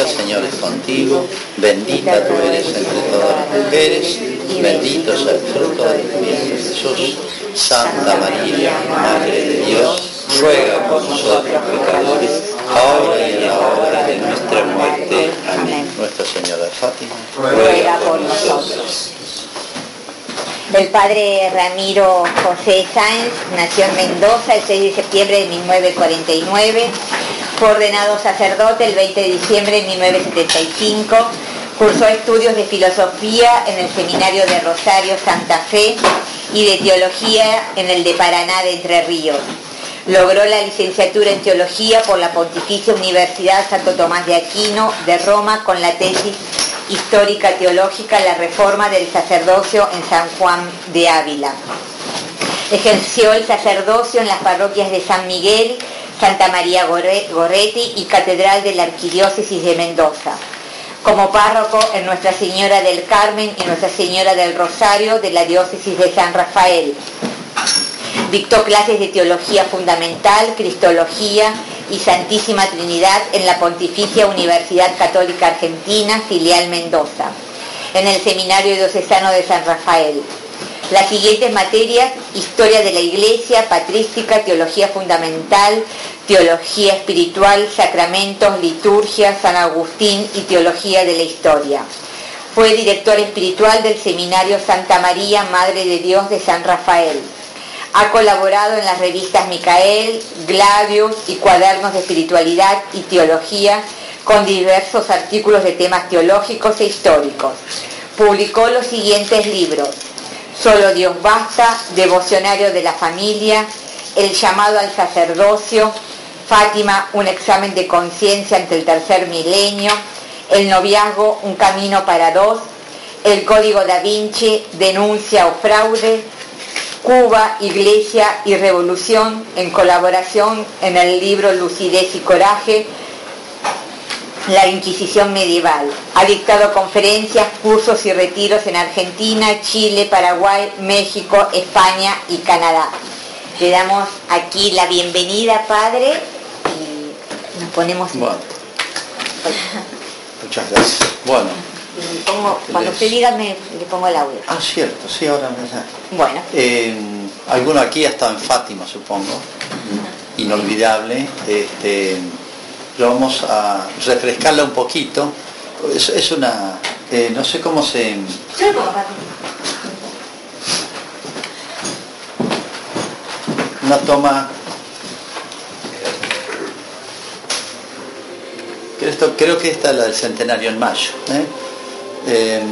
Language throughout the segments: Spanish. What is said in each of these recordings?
el Señor es contigo, bendita tú eres entre todas las mujeres, bendito es el fruto de tu vientre Jesús. Santa María, Madre de Dios, ruega por nosotros pecadores, ahora y en la hora de nuestra muerte. Amén. Nuestra Señora de Fátima, ruega por nosotros. El padre Ramiro José Sáenz nació en Mendoza el 6 de septiembre de 1949, fue ordenado sacerdote el 20 de diciembre de 1975, cursó estudios de filosofía en el Seminario de Rosario Santa Fe y de teología en el de Paraná de Entre Ríos. Logró la licenciatura en teología por la Pontificia Universidad Santo Tomás de Aquino de Roma con la tesis histórica teológica La reforma del sacerdocio en San Juan de Ávila. Ejerció el sacerdocio en las parroquias de San Miguel, Santa María Goretti y Catedral de la Arquidiócesis de Mendoza. Como párroco en Nuestra Señora del Carmen y Nuestra Señora del Rosario de la Diócesis de San Rafael Dictó clases de teología fundamental, cristología y Santísima Trinidad en la Pontificia Universidad Católica Argentina, filial Mendoza, en el Seminario Diocesano de San Rafael. Las siguientes materias, Historia de la Iglesia, Patrística, Teología Fundamental, Teología Espiritual, Sacramentos, Liturgia, San Agustín y Teología de la Historia. Fue director espiritual del Seminario Santa María, Madre de Dios de San Rafael ha colaborado en las revistas Micael, Gladius y Cuadernos de Espiritualidad y Teología con diversos artículos de temas teológicos e históricos. Publicó los siguientes libros. Solo Dios basta, Devocionario de la Familia, El llamado al sacerdocio, Fátima, un examen de conciencia ante el tercer milenio, El noviazgo, un camino para dos, El código da Vinci, denuncia o fraude, Cuba, Iglesia y Revolución en colaboración en el libro Lucidez y Coraje, la Inquisición Medieval. Ha dictado conferencias, cursos y retiros en Argentina, Chile, Paraguay, México, España y Canadá. Le damos aquí la bienvenida, Padre, y nos ponemos... Bueno. Muchas gracias. Bueno cuando usted diga me, le pongo el audio. Ah, cierto, sí, ahora me Bueno. Eh, alguno aquí ha estado en Fátima, supongo. Inolvidable. Este, vamos a refrescarla un poquito. Es, una, eh, no sé cómo se... Una toma creo que esta es la del centenario en mayo. ¿eh? Eh,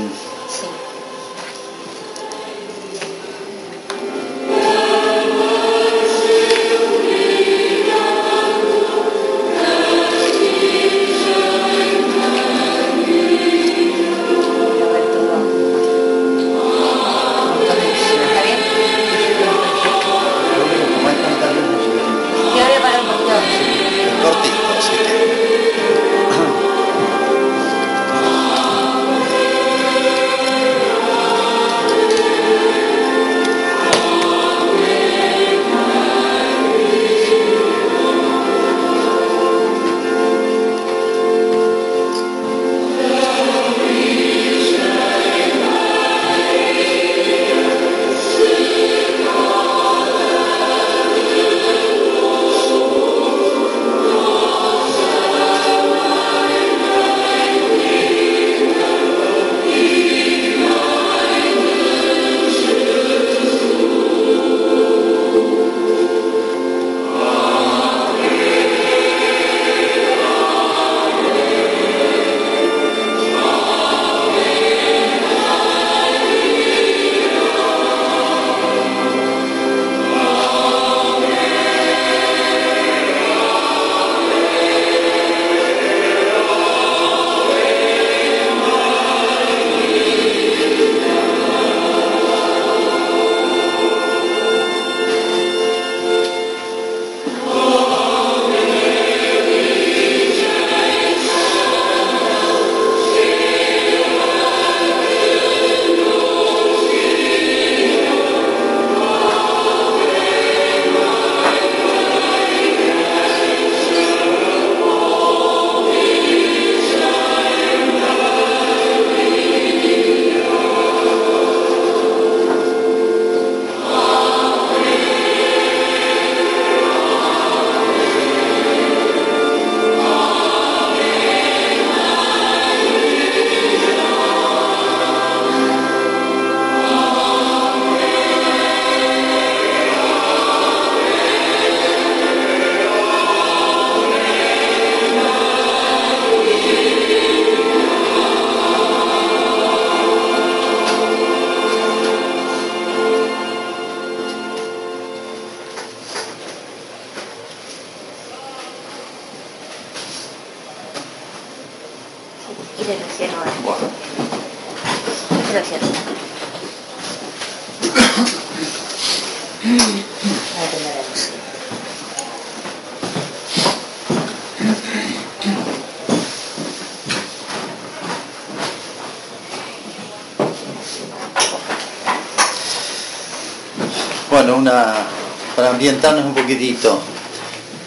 ambientarnos un poquitito,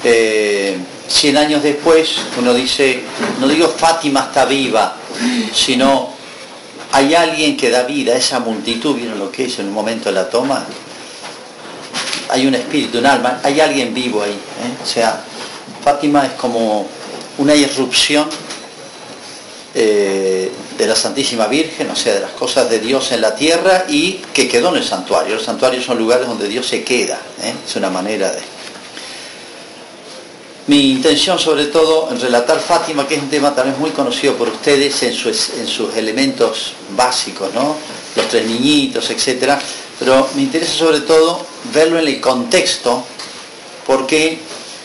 eh, 100 años después uno dice, no digo Fátima está viva, sino hay alguien que da vida a esa multitud, ¿vieron lo que es en un momento de la toma? Hay un espíritu, un alma, hay alguien vivo ahí. ¿eh? O sea, Fátima es como una irrupción eh, de la Santísima Virgen, o sea, de las cosas de Dios en la tierra y que quedó en el santuario. Los santuarios son lugares donde Dios se queda, ¿eh? es una manera de... Mi intención sobre todo en relatar Fátima, que es un tema también muy conocido por ustedes en sus, en sus elementos básicos, ¿no? los tres niñitos, etc. Pero me interesa sobre todo verlo en el contexto, porque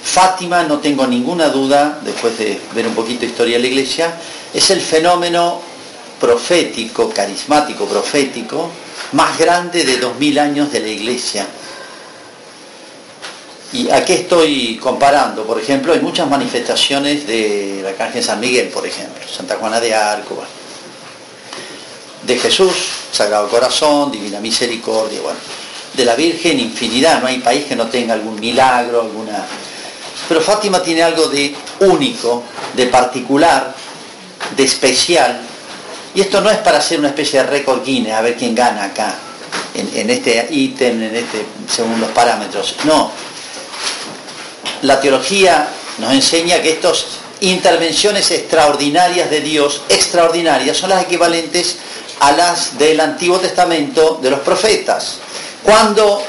Fátima, no tengo ninguna duda, después de ver un poquito historia de la iglesia, es el fenómeno profético, carismático, profético, más grande de dos mil años de la iglesia. ¿Y a qué estoy comparando? Por ejemplo, hay muchas manifestaciones de la Arcángel San Miguel, por ejemplo, Santa Juana de Arco, de Jesús, Sagrado Corazón, Divina Misericordia, bueno, de la Virgen infinidad, no hay país que no tenga algún milagro, alguna... Pero Fátima tiene algo de único, de particular, de especial, y esto no es para hacer una especie de récord Guinness, a ver quién gana acá, en, este ítem, en este, según los parámetros. No. La teología nos enseña que estas intervenciones extraordinarias de Dios, extraordinarias, son las equivalentes a las del Antiguo Testamento de los profetas. ¿Cuándo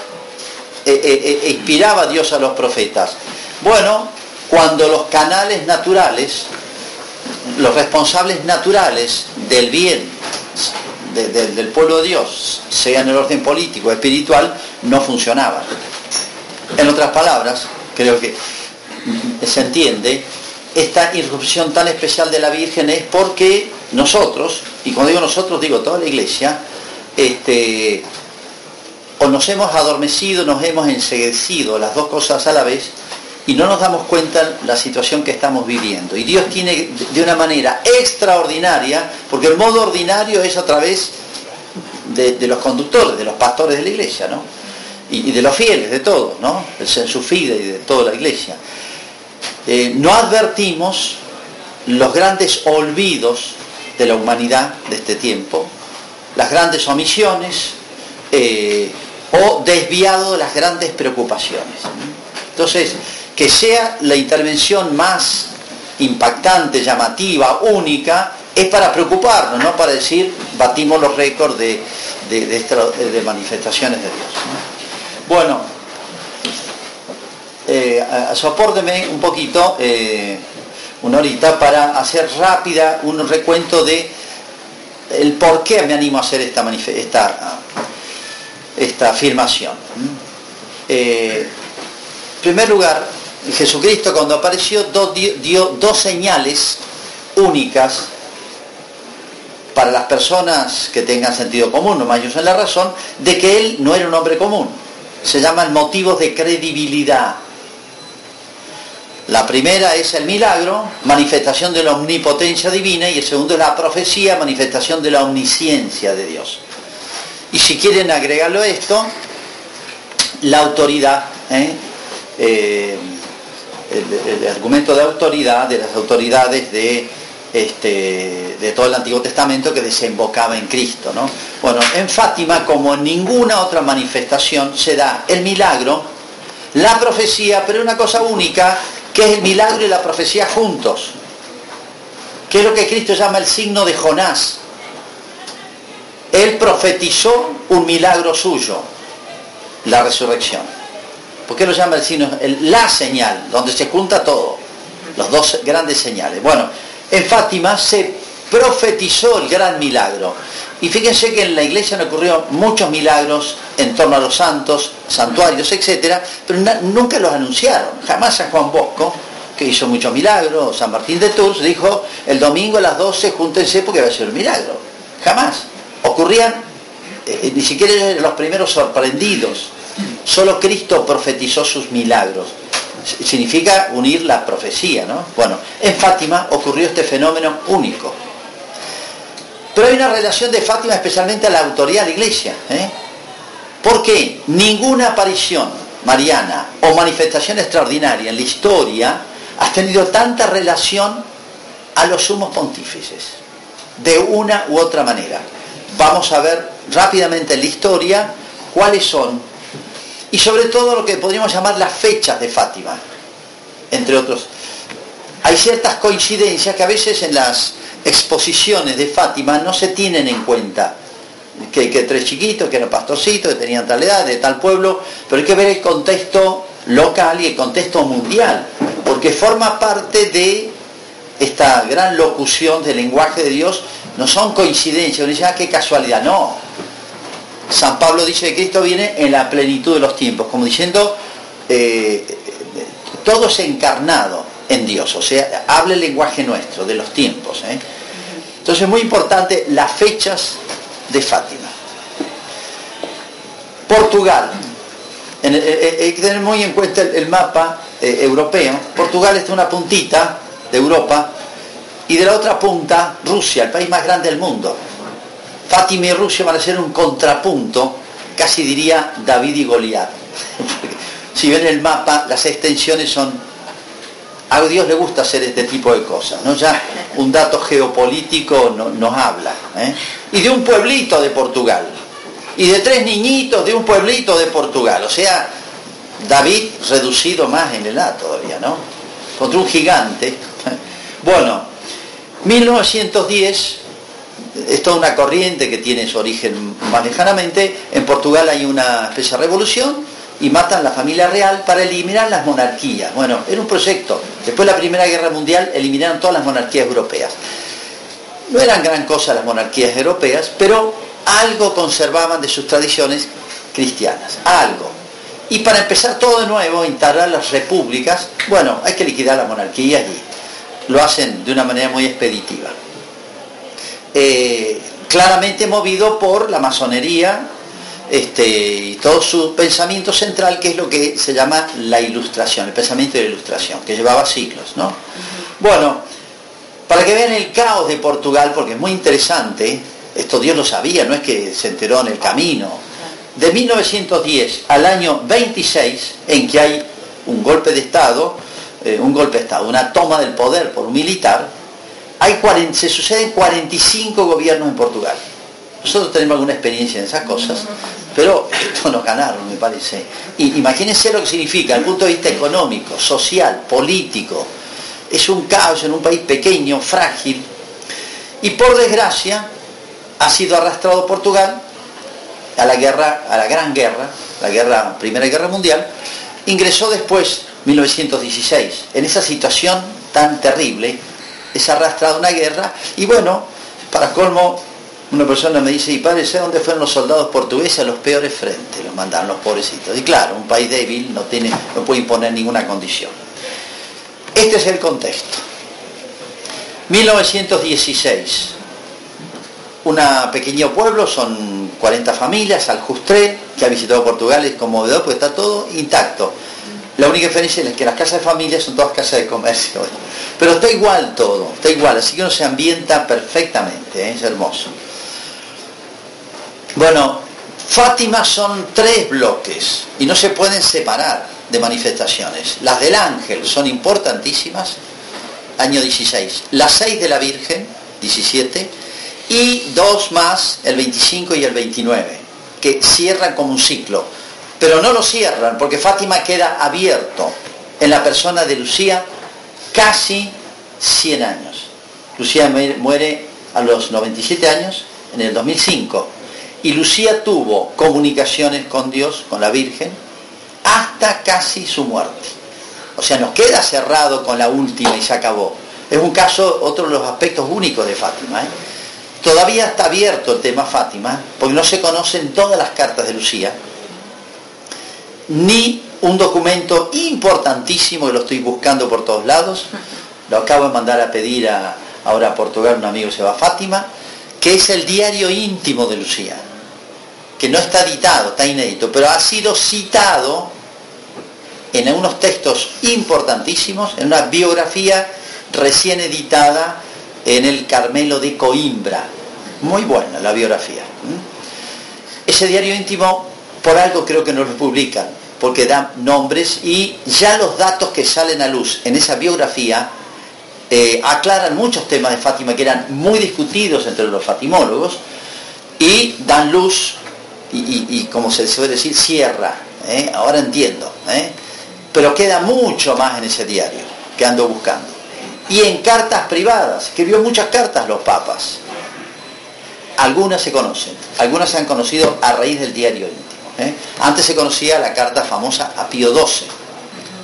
eh, eh, eh, inspiraba Dios a los profetas? Bueno, cuando los canales naturales los responsables naturales del bien del pueblo de Dios, sea en el orden político espiritual, no funcionaban. En otras palabras, creo que se entiende, esta irrupción tan especial de la Virgen es porque nosotros, y cuando digo nosotros digo toda la iglesia, este, o nos hemos adormecido, nos hemos enseguecido, las dos cosas a la vez, y no nos damos cuenta la situación que estamos viviendo. Y Dios tiene de una manera extraordinaria, porque el modo ordinario es a través de, los conductores, de los pastores de la iglesia, ¿no? Y, de los fieles, de todos, ¿no? El sensufide y de toda la iglesia. Eh, no advertimos los grandes olvidos de la humanidad de este tiempo, las grandes omisiones eh, o desviado de las grandes preocupaciones. Entonces, que sea la intervención más impactante, llamativa, única, es para preocuparnos, no para decir batimos los récords de, de, manifestaciones de Dios. Bueno, eh, sopórteme un poquito, eh, una horita, para hacer rápida un recuento de el por qué me animo a hacer esta, esta, esta afirmación. Eh, en primer lugar, Jesucristo cuando apareció dio dos señales únicas para las personas que tengan sentido común, no más en la razón, de que él no era un hombre común. Se llaman motivos de credibilidad. La primera es el milagro, manifestación de la omnipotencia divina, y el segundo es la profecía, manifestación de la omnisciencia de Dios. Y si quieren agregarlo esto, la autoridad. ¿eh? Eh, el, argumento de autoridad de las autoridades de, este, de todo el Antiguo Testamento que desembocaba en Cristo. ¿no? Bueno, en Fátima, como en ninguna otra manifestación, se da el milagro, la profecía, pero una cosa única, que es el milagro y la profecía juntos, que es lo que Cristo llama el signo de Jonás. Él profetizó un milagro suyo, la resurrección. ¿Por qué lo llama el signo? la señal, donde se junta todo. Los dos grandes señales. Bueno, en Fátima se profetizó el gran milagro. Y fíjense que en la iglesia han ocurrido muchos milagros en torno a los santos, santuarios, etc. Pero nunca los anunciaron. Jamás a Juan Bosco que hizo muchos milagros, San Martín de Tours, dijo, el domingo a las 12 júntense porque va a ser un milagro. Jamás. Ocurrían, eh, eh, ni siquiera los primeros sorprendidos. Solo Cristo profetizó sus milagros. Significa unir la profecía, ¿no? Bueno, en Fátima ocurrió este fenómeno único. Pero hay una relación de Fátima especialmente a la autoridad de la iglesia. ¿eh? Porque ninguna aparición mariana o manifestación extraordinaria en la historia ha tenido tanta relación a los sumos pontífices, de una u otra manera. Vamos a ver rápidamente en la historia cuáles son, y sobre todo lo que podríamos llamar las fechas de Fátima, entre otros. Hay ciertas coincidencias que a veces en las exposiciones de Fátima no se tienen en cuenta que, tres chiquitos, que eran pastorcitos, que tenían tal edad, de tal pueblo, pero hay que ver el contexto local y el contexto mundial, porque forma parte de esta gran locución del lenguaje de Dios, no son coincidencias, uno dice, ah, qué casualidad, no. San Pablo dice que Cristo viene en la plenitud de los tiempos, como diciendo, eh, todo es encarnado en Dios, o sea, habla el lenguaje nuestro, de los tiempos. ¿eh? Entonces es muy importante las fechas de Fátima. Portugal. Eh, eh, hay que tener muy en cuenta el, mapa europeo. Portugal está una puntita de Europa y de la otra punta Rusia, el país más grande del mundo. Fátima y Rusia van a ser un contrapunto, casi diría David y Goliat. si ven el mapa, las extensiones son a Dios le gusta hacer este tipo de cosas, ¿no? Ya un dato geopolítico nos habla. ¿eh? Y de un pueblito de Portugal. Y de tres niñitos de un pueblito de Portugal. O sea, David reducido más en edad todavía, ¿no? Contra un gigante. Bueno, 1910 es toda una corriente que tiene su origen más lejanamente. En Portugal hay una especie de revolución y matan la familia real para eliminar las monarquías. Bueno, era un proyecto. Después de la Primera Guerra Mundial eliminaron todas las monarquías europeas. No eran gran cosa las monarquías europeas, pero algo conservaban de sus tradiciones cristianas, algo. Y para empezar todo de nuevo, instalar las repúblicas, bueno, hay que liquidar las monarquías y lo hacen de una manera muy expeditiva. Eh, claramente movido por la masonería este, y todo su pensamiento central, que es lo que se llama la ilustración, el pensamiento de la ilustración, que llevaba siglos. ¿no? Bueno, para que vean el caos de Portugal, porque es muy interesante, esto Dios lo sabía, no es que se enteró en el camino. De 1910 al año 26, en que hay un golpe de Estado, eh, un golpe de Estado, una toma del poder por un militar, hay se suceden 45 gobiernos en Portugal. Nosotros tenemos alguna experiencia en esas cosas, pero esto nos ganaron, me parece. Y imagínense lo que significa, desde el punto de vista económico, social, político. Es un caos en un país pequeño, frágil. Y por desgracia, ha sido arrastrado Portugal a la guerra, a la gran guerra, la Primera Guerra Mundial, ingresó después, 1916, en esa situación tan terrible, es arrastrado a una guerra, y bueno, para colmo, una persona me dice, y padre, ¿sé dónde fueron los soldados portugueses a los peores frentes? Los mandaron los pobrecitos. Y claro, un país débil no, tiene, no puede imponer ninguna condición. Este es el contexto. 1916. Un pequeño pueblo, son 40 familias, Aljustré, que ha visitado Portugal, es conmovedor porque está todo intacto. La única diferencia es que las casas de familia son todas casas de comercio. Pero está igual todo, está igual, así que uno se ambienta perfectamente, ¿eh? es hermoso. Bueno, Fátima son tres bloques y no se pueden separar de manifestaciones. Las del ángel son importantísimas, año 16. Las seis de la Virgen, 17. Y dos más, el 25 y el 29, que cierran como un ciclo. Pero no lo cierran porque Fátima queda abierto en la persona de Lucía casi 100 años. Lucía muere a los 97 años en el 2005 y Lucía tuvo comunicaciones con Dios, con la Virgen, hasta casi su muerte. O sea, nos queda cerrado con la última y se acabó. Es un caso, otro de los aspectos únicos de Fátima. ¿eh? Todavía está abierto el tema Fátima, porque no se conocen todas las cartas de Lucía, ni un documento importantísimo que lo estoy buscando por todos lados. Lo acabo de mandar a pedir a, ahora a Portugal, un amigo se va Fátima, que es el diario íntimo de Lucía, que no está editado, está inédito, pero ha sido citado en unos textos importantísimos, en una biografía recién editada en el Carmelo de Coimbra. Muy buena la biografía. Ese diario íntimo, por algo creo que no lo publican, porque da nombres y ya los datos que salen a luz en esa biografía eh, aclaran muchos temas de Fátima que eran muy discutidos entre los fatimólogos y dan luz y, como se suele decir, cierra. ¿eh? Ahora entiendo. ¿eh? Pero queda mucho más en ese diario que ando buscando. Y en cartas privadas, que vio muchas cartas los papas. Algunas se conocen, algunas se han conocido a raíz del diario íntimo. Antes se conocía la carta famosa a Pío XII,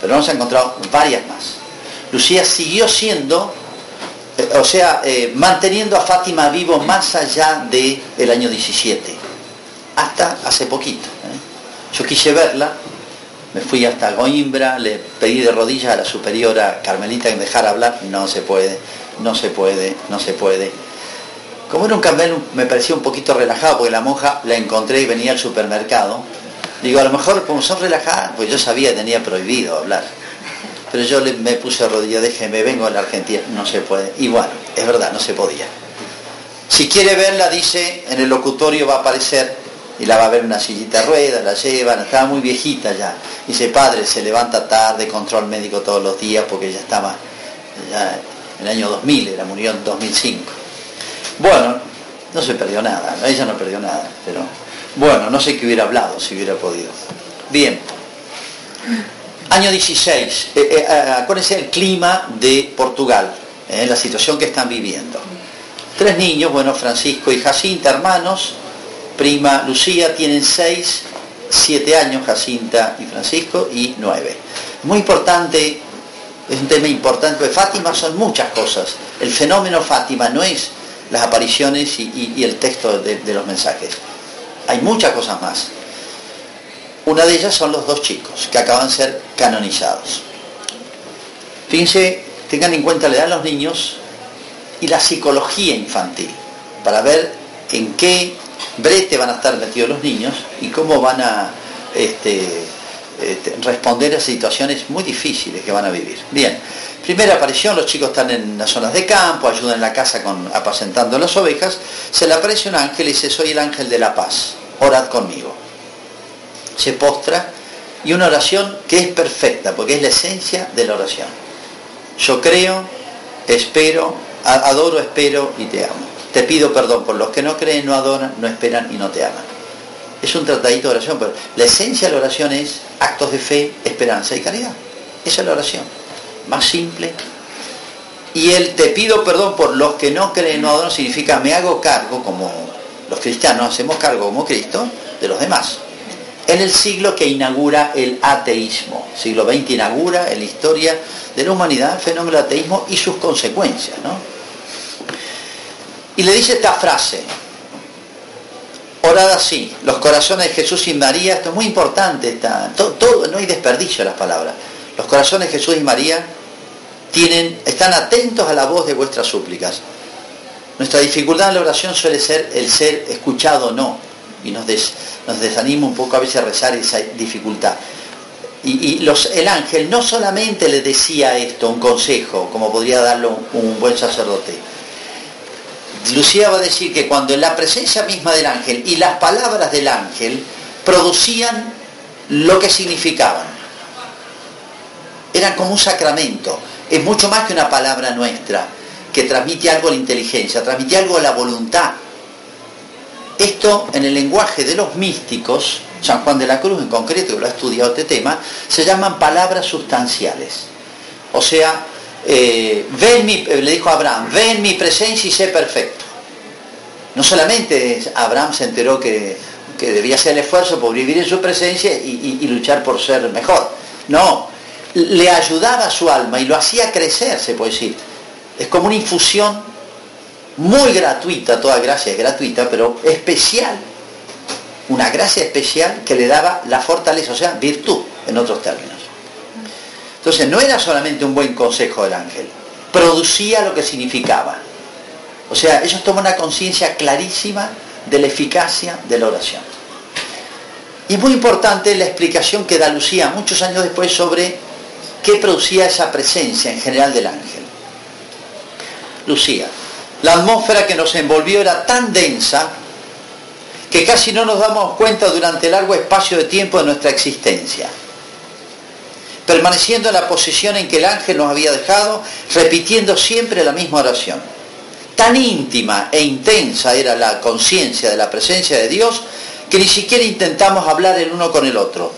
pero han encontrado varias más. Lucía siguió siendo, eh, o sea, eh, manteniendo a Fátima vivo más allá del año 17, hasta hace poquito. ¿eh? Yo quise verla, me fui hasta Goimbra, le pedí de rodillas a la superiora Carmelita que me dejara hablar, no se puede, no se puede, no se puede. Como era un Carmel, me parecía un poquito relajado, porque la monja la encontré y venía al supermercado. Digo, a lo mejor como son relajadas, pues yo sabía tenía prohibido hablar pero yo le, me puse rodilla, déjeme, vengo a la Argentina, no se puede. Y bueno, es verdad, no se podía. Si quiere verla, dice, en el locutorio va a aparecer y la va a ver una sillita de ruedas, la llevan, estaba muy viejita ya. Dice, padre, se levanta tarde, control médico todos los días porque ya estaba en el año 2000, era murió en 2005. Bueno, no se perdió nada, ella no perdió nada, pero bueno, no sé qué hubiera hablado si hubiera podido. Bien. Año 16, eh, eh, eh, acuérdense el clima de Portugal, la situación que están viviendo. Tres niños, bueno, Francisco y Jacinta, hermanos, prima Lucía, tienen seis, siete años, Jacinta y Francisco, y nueve. Muy importante, es un tema importante, porque Fátima son muchas cosas. El fenómeno Fátima no es las apariciones y, el texto de los mensajes. Hay muchas cosas más. Una de ellas son los dos chicos que acaban de ser canonizados. Fíjense, tengan en cuenta la edad de los niños y la psicología infantil, para ver en qué brete van a estar metidos los niños y cómo van a este, este, responder a situaciones muy difíciles que van a vivir. Bien, primera aparición, los chicos están en las zonas de campo, ayudan en la casa con, apacentando las ovejas, se le aparece un ángel y dice, soy el ángel de la paz, orad conmigo se postra y una oración que es perfecta, porque es la esencia de la oración. Yo creo, espero, adoro, espero y te amo. Te pido perdón por los que no creen, no adoran, no esperan y no te aman. Es un tratadito de oración, pero la esencia de la oración es actos de fe, esperanza y caridad. Esa es la oración. Más simple. Y el te pido perdón por los que no creen, no adoran, significa me hago cargo, como los cristianos hacemos cargo como Cristo, de los demás en el siglo que inaugura el ateísmo. Siglo XX inaugura en la historia de la humanidad el fenómeno del ateísmo y sus consecuencias. ¿no? Y le dice esta frase, orad así, los corazones de Jesús y María, esto es muy importante, está, todo, no hay desperdicio en las palabras, los corazones de Jesús y María tienen, están atentos a la voz de vuestras súplicas. Nuestra dificultad en la oración suele ser el ser escuchado o no, y nos, desanima un poco a veces a rezar esa dificultad. Y, el ángel no solamente le decía esto, un consejo, como podría darlo un, buen sacerdote. Lucía va a decir que cuando en la presencia misma del ángel y las palabras del ángel producían lo que significaban. Eran como un sacramento. Es mucho más que una palabra nuestra, que transmite algo a la inteligencia, transmite algo a la voluntad esto en el lenguaje de los místicos, San Juan de la Cruz en concreto, que lo ha estudiado este tema, se llaman palabras sustanciales. O sea, eh, eh, le dijo Abraham, ve en mi presencia y sé perfecto. No solamente Abraham se enteró que, debía hacer el esfuerzo por vivir en su presencia y, y luchar por ser mejor. No, le ayudaba a su alma y lo hacía crecer, se puede decir. Es como una infusión muy gratuita, toda gracia es gratuita, pero especial, una gracia especial que le daba la fortaleza, o sea, virtud, en otros términos. Entonces no era solamente un buen consejo del ángel, producía lo que significaba. O sea, ellos toman una conciencia clarísima de la eficacia de la oración. Y muy importante la explicación que da Lucía muchos años después sobre qué producía esa presencia en general del ángel. Lucía, la atmósfera que nos envolvió era tan densa que casi no nos damos cuenta durante largo espacio de tiempo de nuestra existencia. Permaneciendo en la posición en que el ángel nos había dejado, repitiendo siempre la misma oración. Tan íntima e intensa era la conciencia de la presencia de Dios que ni siquiera intentamos hablar el uno con el otro.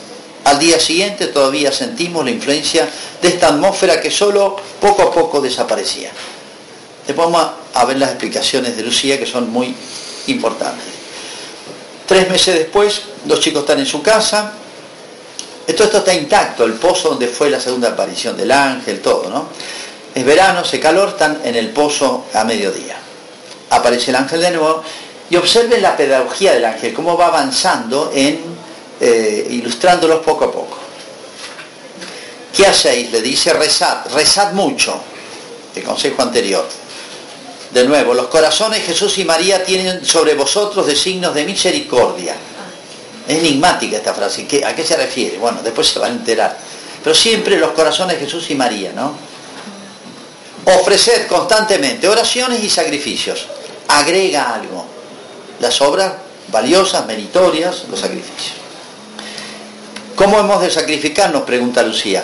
Al día siguiente todavía sentimos la influencia de esta atmósfera que solo poco a poco desaparecía. Después vamos a ver las explicaciones de Lucía que son muy importantes. Tres meses después, los chicos están en su casa. Esto, esto está intacto, el pozo donde fue la segunda aparición del ángel, todo, ¿no? Es verano, hace calor, están en el pozo a mediodía. Aparece el ángel de nuevo y observen la pedagogía del ángel, cómo va avanzando en eh, ilustrándolos poco a poco. ¿Qué hacéis? Le dice rezad, rezad mucho, el consejo anterior. De nuevo, los corazones Jesús y María tienen sobre vosotros de signos de misericordia. Enigmática esta frase. ¿A qué se refiere? Bueno, después se van a enterar. Pero siempre los corazones Jesús y María, ¿no? Ofreced constantemente oraciones y sacrificios. Agrega algo las obras valiosas, meritorias, los sacrificios. ¿Cómo hemos de sacrificar? Nos pregunta Lucía.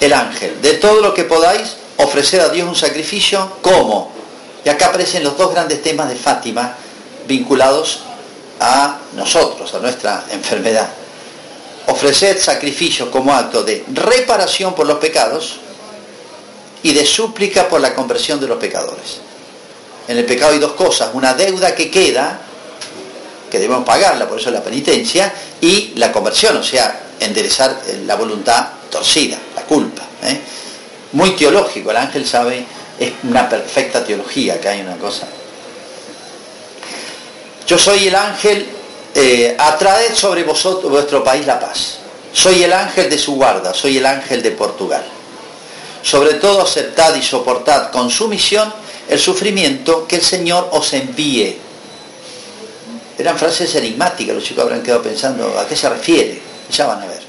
El ángel, de todo lo que podáis, ofrecer a Dios un sacrificio, ¿cómo? Y acá aparecen los dos grandes temas de Fátima vinculados a nosotros, a nuestra enfermedad. Ofrecer sacrificio como acto de reparación por los pecados y de súplica por la conversión de los pecadores. En el pecado hay dos cosas, una deuda que queda que debemos pagarla, por eso la penitencia, y la conversión, o sea, enderezar eh, la voluntad torcida, la culpa. ¿eh? Muy teológico, el ángel sabe, es una perfecta teología, que hay una cosa. Yo soy el ángel, eh, atraed sobre vosotros, vuestro país la paz. Soy el ángel de su guarda, soy el ángel de Portugal. Sobre todo aceptad y soportad con sumisión el sufrimiento que el Señor os envíe eran frases enigmáticas, los chicos habrán quedado pensando a qué se refiere, ya van a ver.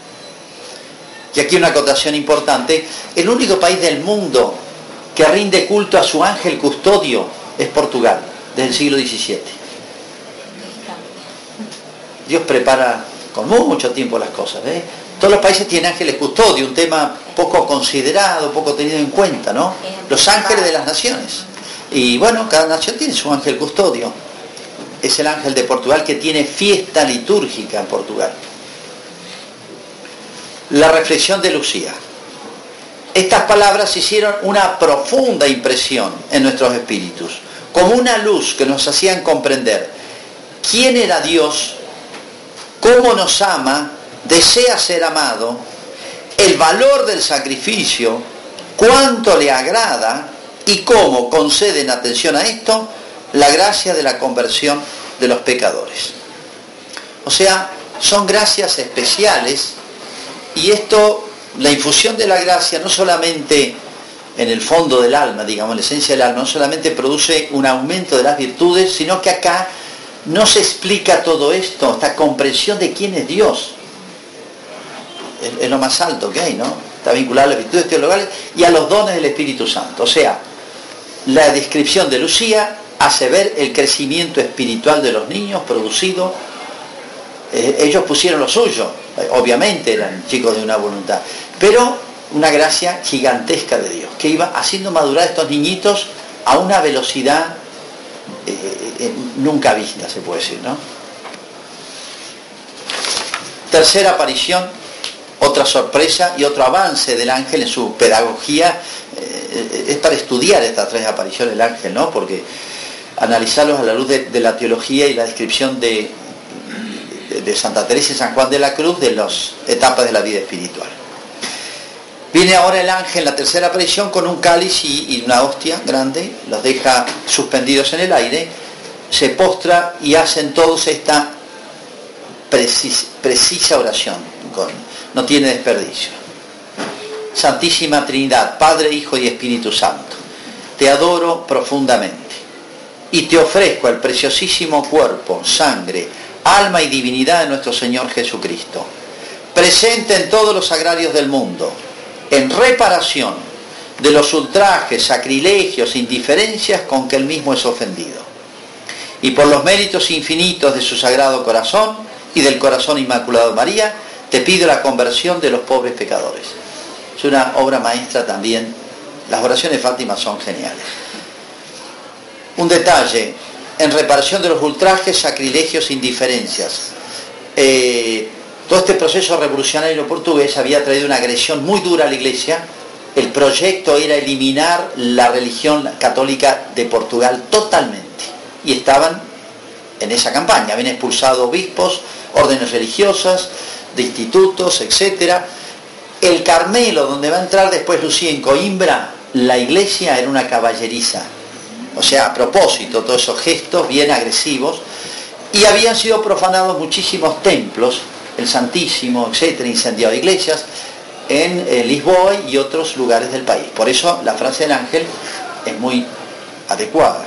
Y aquí una acotación importante, el único país del mundo que rinde culto a su ángel custodio es Portugal, desde el siglo XVII. Dios prepara con mucho tiempo las cosas. ¿eh? Todos los países tienen ángeles custodio, un tema poco considerado, poco tenido en cuenta, ¿no? Los ángeles de las naciones. Y bueno, cada nación tiene su ángel custodio es el ángel de Portugal que tiene fiesta litúrgica en Portugal. La reflexión de Lucía. Estas palabras hicieron una profunda impresión en nuestros espíritus, como una luz que nos hacían comprender quién era Dios, cómo nos ama, desea ser amado, el valor del sacrificio, cuánto le agrada y cómo conceden atención a esto la gracia de la conversión de los pecadores. O sea, son gracias especiales y esto, la infusión de la gracia no solamente en el fondo del alma, digamos, en la esencia del alma, no solamente produce un aumento de las virtudes, sino que acá no se explica todo esto, esta comprensión de quién es Dios. Es, lo más alto que hay, ¿no? Está vinculado a las virtudes teologales y a los dones del Espíritu Santo. O sea, la descripción de Lucía hace ver el crecimiento espiritual de los niños producido. Eh, ellos pusieron lo suyo, obviamente eran chicos de una voluntad, pero una gracia gigantesca de Dios, que iba haciendo madurar a estos niñitos a una velocidad eh, eh, nunca vista, se puede decir, ¿no? Tercera aparición, otra sorpresa y otro avance del ángel en su pedagogía. es para estudiar estas tres apariciones del ángel, ¿no? Porque analizarlos a la luz de, la teología y la descripción de, de, Santa Teresa y San Juan de la Cruz de las etapas de la vida espiritual. Viene ahora el ángel, la tercera aparición, con un cáliz y, una hostia grande, los deja suspendidos en el aire, se postra y hacen todos esta precisa oración, no tiene desperdicio. Santísima Trinidad, Padre, Hijo y Espíritu Santo, te adoro profundamente y te ofrezco el preciosísimo cuerpo, sangre, alma y divinidad de nuestro Señor Jesucristo, presente en todos los agrarios del mundo, en reparación de los ultrajes, sacrilegios, indiferencias con que él mismo es ofendido. Y por los méritos infinitos de su sagrado corazón y del corazón inmaculado de María, te pido la conversión de los pobres pecadores. Es una obra maestra también. Las oraciones de Fátima son geniales. Un detalle, en reparación de los ultrajes, sacrilegios, indiferencias. Eh, todo este proceso revolucionario portugués había traído una agresión muy dura a la iglesia. El proyecto era eliminar la religión católica de Portugal totalmente. Y estaban en esa campaña. Habían expulsado obispos, órdenes religiosas, de institutos, etc. El Carmelo, donde va a entrar después Lucía en Coimbra, la iglesia era una caballeriza. O sea, a propósito, todos esos gestos bien agresivos. Y habían sido profanados muchísimos templos el Santísimo, etcétera, incendiado iglesias en eh, Lisboa y otros lugares del país. Por eso la frase del ángel es muy adecuada.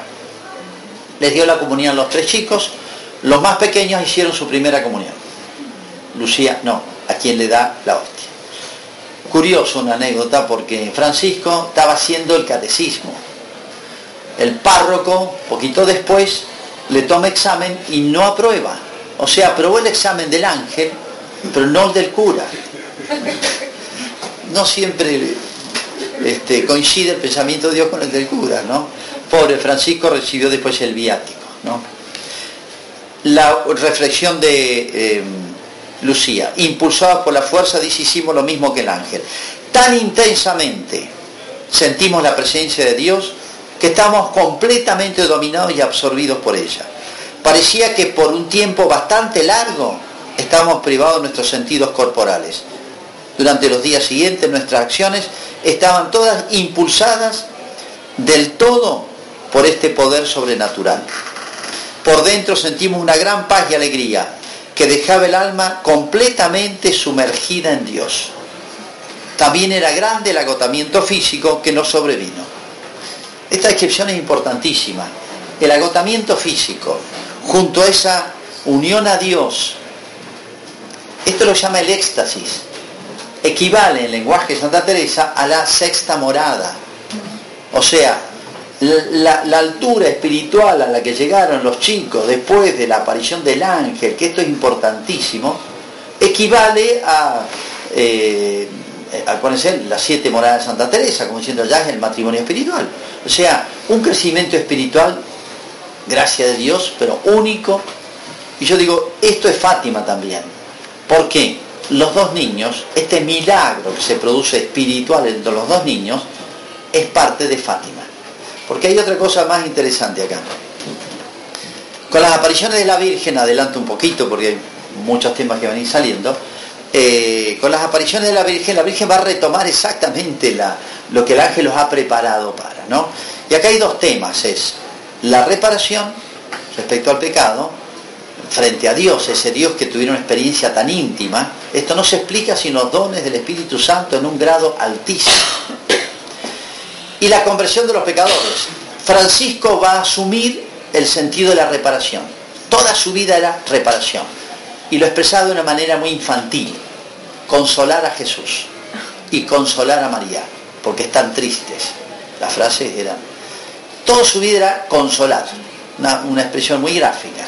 Les dio la comunión a los tres chicos, los más pequeños hicieron su primera comunión. Lucía no, a quien le da la hostia. Curioso una anécdota porque Francisco estaba haciendo el catecismo. El párroco, poquito después, le toma examen y no aprueba. O sea, aprobó el examen del ángel, pero no el del cura. No siempre este, coincide el pensamiento de Dios con el del cura, ¿no? Pobre Francisco recibió después el viático, ¿no? La reflexión de em, Lucía, impulsada por la fuerza, dice, hicimos lo mismo que el ángel. Tan intensamente sentimos la presencia de Dios que estamos completamente dominados y absorbidos por ella parecía que por un tiempo bastante largo estábamos privados de nuestros sentidos corporales. Durante los días siguientes nuestras acciones estaban todas impulsadas del todo por este poder sobrenatural. Por dentro sentimos una gran paz y alegría que dejaba el alma completamente sumergida en Dios. También era grande el agotamiento físico que nos sobrevino. Esta descripción es importantísima. El agotamiento físico, junto a esa unión a Dios, esto lo llama el éxtasis, equivale en lenguaje de Santa Teresa a la sexta morada. O sea, la, altura espiritual a la que llegaron los chicos después de la aparición del ángel, que esto es importantísimo, equivale a, eh, las siete moradas de Santa Teresa, como diciendo ya es el matrimonio espiritual. O sea, un crecimiento espiritual gracia de Dios, pero único. Y yo digo, esto es Fátima también. ¿Por qué? Los dos niños, este milagro que se produce espiritual entre los dos niños, es parte de Fátima. Porque hay otra cosa más interesante acá. Con las apariciones de la Virgen, adelanto un poquito porque hay muchos temas que van a ir saliendo, eh, con las apariciones de la Virgen, la Virgen va a retomar exactamente lo que el ángel los ha preparado para, ¿no? Y acá hay dos temas, es la reparación respecto al pecado frente a Dios, ese Dios que tuvieron una experiencia tan íntima, esto no se explica sin los dones del Espíritu Santo en un grado altísimo. Y la conversión de los pecadores. Francisco va a asumir el sentido de la reparación. Toda su vida era reparación. Y lo expresaba de una manera muy infantil. Consolar a Jesús y consolar a María, porque están tristes. Las frases eran Toda su vida era consolar, una, expresión muy gráfica.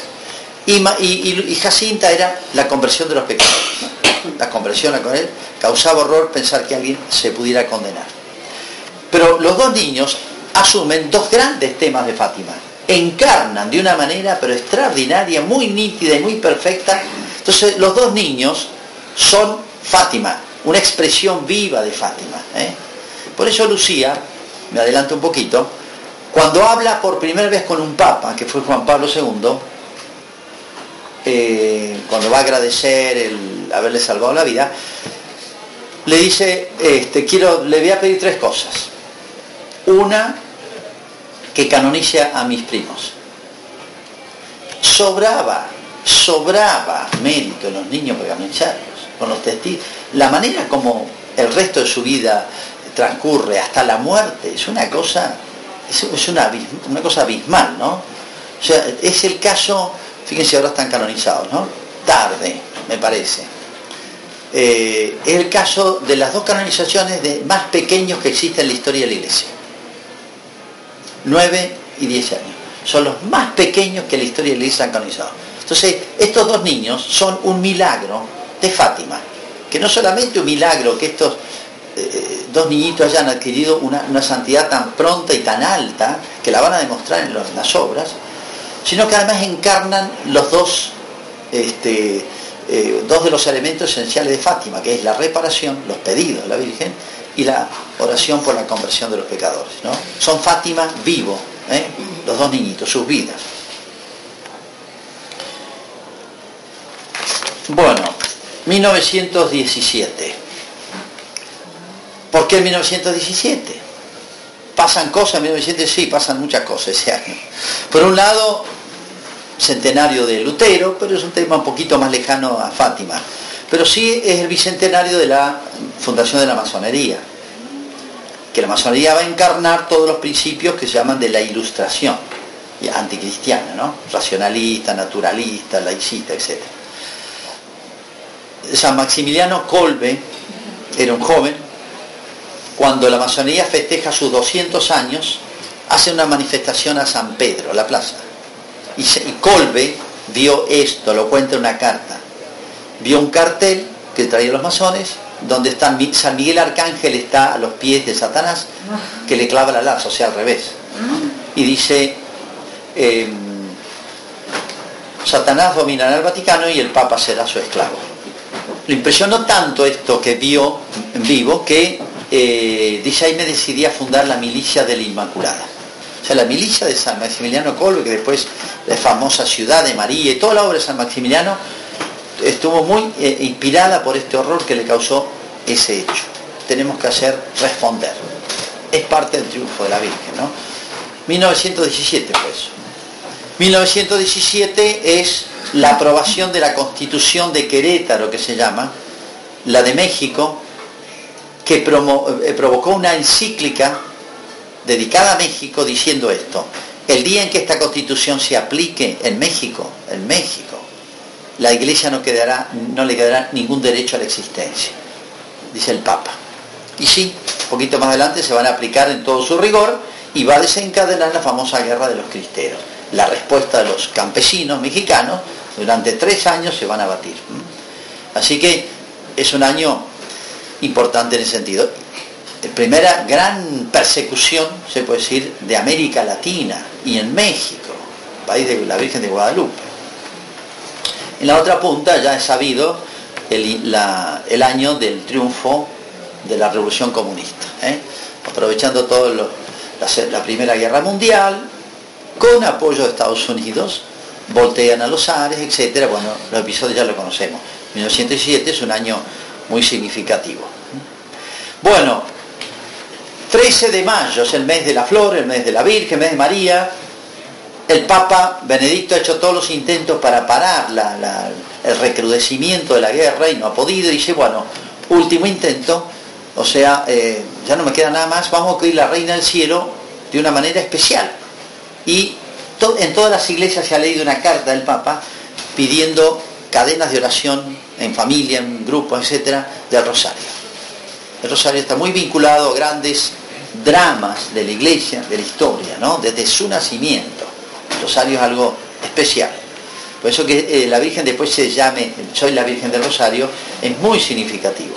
Y, Jacinta era la conversión de los pecadores. La conversión con él causaba horror pensar que alguien se pudiera condenar. Pero los dos niños asumen dos grandes temas de Fátima. Encarnan de una manera pero extraordinaria, muy nítida y muy perfecta. Entonces los dos niños son Fátima, una expresión viva de Fátima. ¿eh? Por eso Lucía, me adelanto un poquito, cuando habla por primera vez con un papa, que fue Juan Pablo II, eh, cuando va a agradecer el haberle salvado la vida, le dice, este, quiero, le voy a pedir tres cosas. Una, que canonice a mis primos. Sobraba, sobraba mérito en los niños para canonizarlos. con los testigos. La manera como el resto de su vida transcurre hasta la muerte es una cosa, es una, una cosa abismal, ¿no? O sea, es el caso, fíjense, ahora están canonizados, ¿no? Tarde, me parece. Eh, es el caso de las dos canonizaciones de más pequeños que existen en la historia de la iglesia. 9 y 10 años. Son los más pequeños que la historia de la iglesia han canonizado. Entonces, estos dos niños son un milagro de Fátima, que no solamente un milagro que estos eh, dos niñitos hayan adquirido una, santidad tan pronta y tan alta, que la van a demostrar en, las obras, sino que además encarnan los dos, este, eh, dos de los elementos esenciales de Fátima, que es la reparación, los pedidos de la Virgen, y la oración por la conversión de los pecadores. ¿no? Son Fátima vivo, ¿eh? los dos niñitos, sus vidas. Bueno, 1917. ¿Por qué 1917? ¿Pasan cosas en 1917? Sí, pasan muchas cosas ese año. Por un lado, centenario de Lutero, pero es un tema un poquito más lejano a Fátima. Pero sí es el bicentenario de la fundación de la masonería, que la masonería va a encarnar todos los principios que se llaman de la ilustración, anticristiana, ¿no? Racionalista, naturalista, laicista, etc. San Maximiliano Colbe era un joven, cuando la masonería festeja sus 200 años, hace una manifestación a San Pedro, la plaza. Y, Colbe vio esto, lo cuenta en una carta. Vio un cartel que traía los masones, donde está San Miguel Arcángel está a los pies de Satanás, que le clava la lanza, o sea, al revés. Y dice, em, Satanás dominará el Vaticano y el Papa será su esclavo. Le impresionó tanto esto que vio en vivo que eh, dice ahí me decidí a fundar la milicia de la Inmaculada. O sea, la milicia de San Maximiliano Colbe, que después la famosa ciudad de María y toda la obra de San Maximiliano estuvo muy eh, inspirada por este horror que le causó ese hecho. Tenemos que hacer responder. Es parte del triunfo de la Virgen, ¿no? 1917 pues. 1917 es la aprobación de la Constitución de Querétaro, que se llama, la de México, que eh, provocó una encíclica dedicada a México diciendo esto. El día en que esta constitución se aplique en México, en México, la iglesia no, quedará, no le quedará ningún derecho a la existencia, dice el Papa. Y sí, un poquito más adelante se van a aplicar en todo su rigor y va a desencadenar la famosa guerra de los cristeros. La respuesta de los campesinos mexicanos durante tres años se van a batir. Así que es un año importante en ese sentido. Primera gran persecución, se puede decir, de América Latina y en México, país de la Virgen de Guadalupe. En la otra punta ya es sabido el, año del triunfo de la Revolución Comunista, ¿eh? aprovechando todo la, la Primera Guerra Mundial, con apoyo de Estados Unidos, voltean a los Ares, etcétera. Bueno, los episodios ya lo conocemos. 1907 es un año muy significativo. Bueno, 13 de mayo es el mes de la flor, el mes de la Virgen, el mes de María. El Papa Benedicto ha hecho todos los intentos para parar el recrudecimiento de la guerra y no ha podido. Dice, bueno, último intento, o sea, eh, ya no me queda nada más, vamos a oír la Reina del Cielo de una manera especial. Y en todas las iglesias se ha leído una carta del Papa pidiendo cadenas de oración en familia, en grupos, etcétera, del rosario. El rosario está muy vinculado a grandes dramas de la iglesia, de la historia, ¿no? desde su nacimiento. El rosario es algo especial. Por eso que eh, la Virgen después se llame Soy la Virgen del Rosario es muy significativo.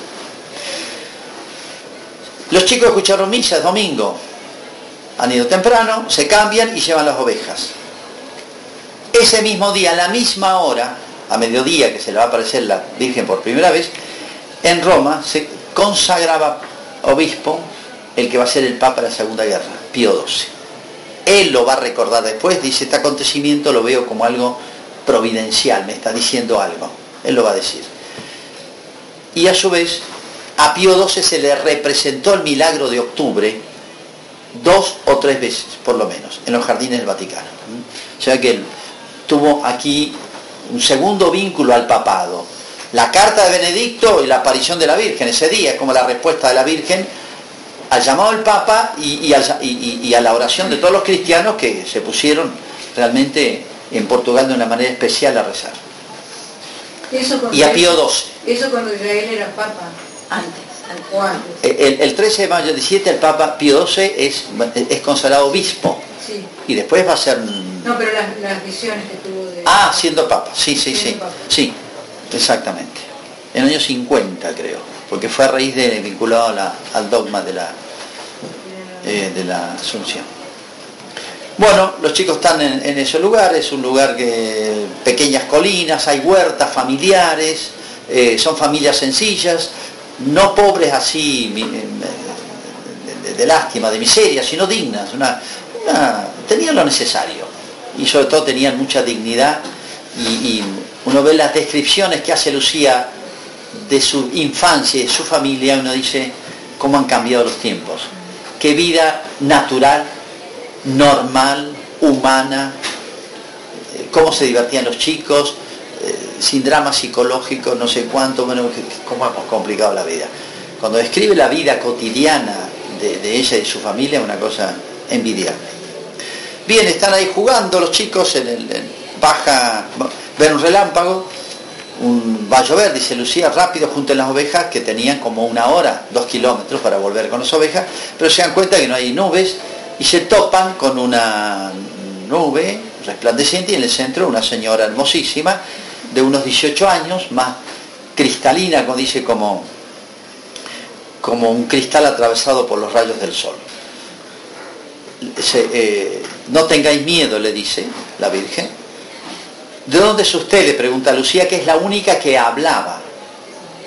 Los chicos escucharon misa domingo, han ido temprano, se cambian y llevan las ovejas. Ese mismo día, a la misma hora, a mediodía que se le va a aparecer la Virgen por primera vez, en Roma se consagraba obispo el que va a ser el Papa de la Segunda Guerra, Pío XII. Él lo va a recordar después, dice, este acontecimiento lo veo como algo providencial, me está diciendo algo. Él lo va a decir. Y a su vez, a Pío XII se le representó el milagro de octubre dos o tres veces, por lo menos, en los jardines del Vaticano. O sea que él tuvo aquí un segundo vínculo al papado. La carta de Benedicto y la aparición de la Virgen ese día, es como la respuesta de la Virgen al llamado del Papa y, a la oración de todos los cristianos que se pusieron realmente en Portugal de una manera especial a rezar. y a Pío XII. Eso cuando Israel era Papa. Antes. El, 13 de mayo del 17 el Papa Pío XII es, es consagrado obispo. Y después va a ser... No, pero las, visiones que tuvo de... Ah, siendo Papa, sí, sí, sí. Sí, exactamente. En el año 50 creo, porque fue a raíz de vinculado al dogma de la, eh, de la Asunción. Bueno, los chicos están en, ese lugar, es un lugar que pequeñas colinas, hay huertas familiares, eh, son familias sencillas, no pobres así eh, de, lástima, de miseria, sino dignas, una, tenían lo necesario y sobre todo tenían mucha dignidad y, uno ve las descripciones que hace Lucía de su infancia y de su familia, uno dice cómo han cambiado los tiempos, qué vida natural, normal, humana, eh, cómo se divertían los chicos, sin drama psicológico, no sé cuánto, cómo hemos complicado la vida. Cuando describe la vida cotidiana de, ella y de su familia, es una cosa envidiable. Bien, están ahí jugando los chicos, en el, baja, ven un relámpago, un, va a llover, dice Lucía, rápido junto a las ovejas, que tenían como una hora, dos kilómetros para volver con las ovejas, pero se dan cuenta que no hay nubes y se topan con una nube resplandeciente y en el centro una señora hermosísima de unos 18 años, más cristalina, como dice, como, como un cristal atravesado por los rayos del sol. Eh, no tengáis miedo, le dice la Virgen. ¿De dónde es usted? Le pregunta Lucía, que es la única que hablaba.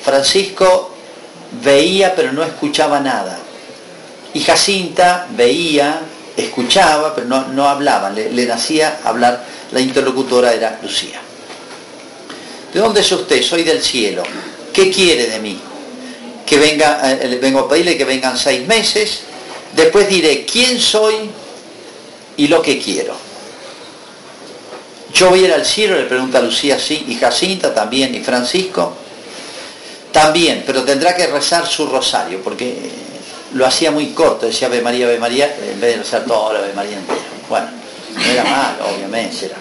Francisco veía pero no escuchaba nada. Y Jacinta veía, escuchaba, pero no, no hablaba, le, le nacía hablar. La interlocutora era Lucía. ¿De dónde es usted? Soy del cielo. ¿Qué quiere de mí? Que venga, eh, vengo a pedirle que vengan seis meses. Después diré quién soy y lo que quiero. Yo voy a ir al cielo, le pregunta Lucía, sí, y Jacinta también, y Francisco también, pero tendrá que rezar su rosario, porque lo hacía muy corto, decía Ave María, Ave María, en vez de rezar todo la Ave María entera. Bueno, no era mal, obviamente, era.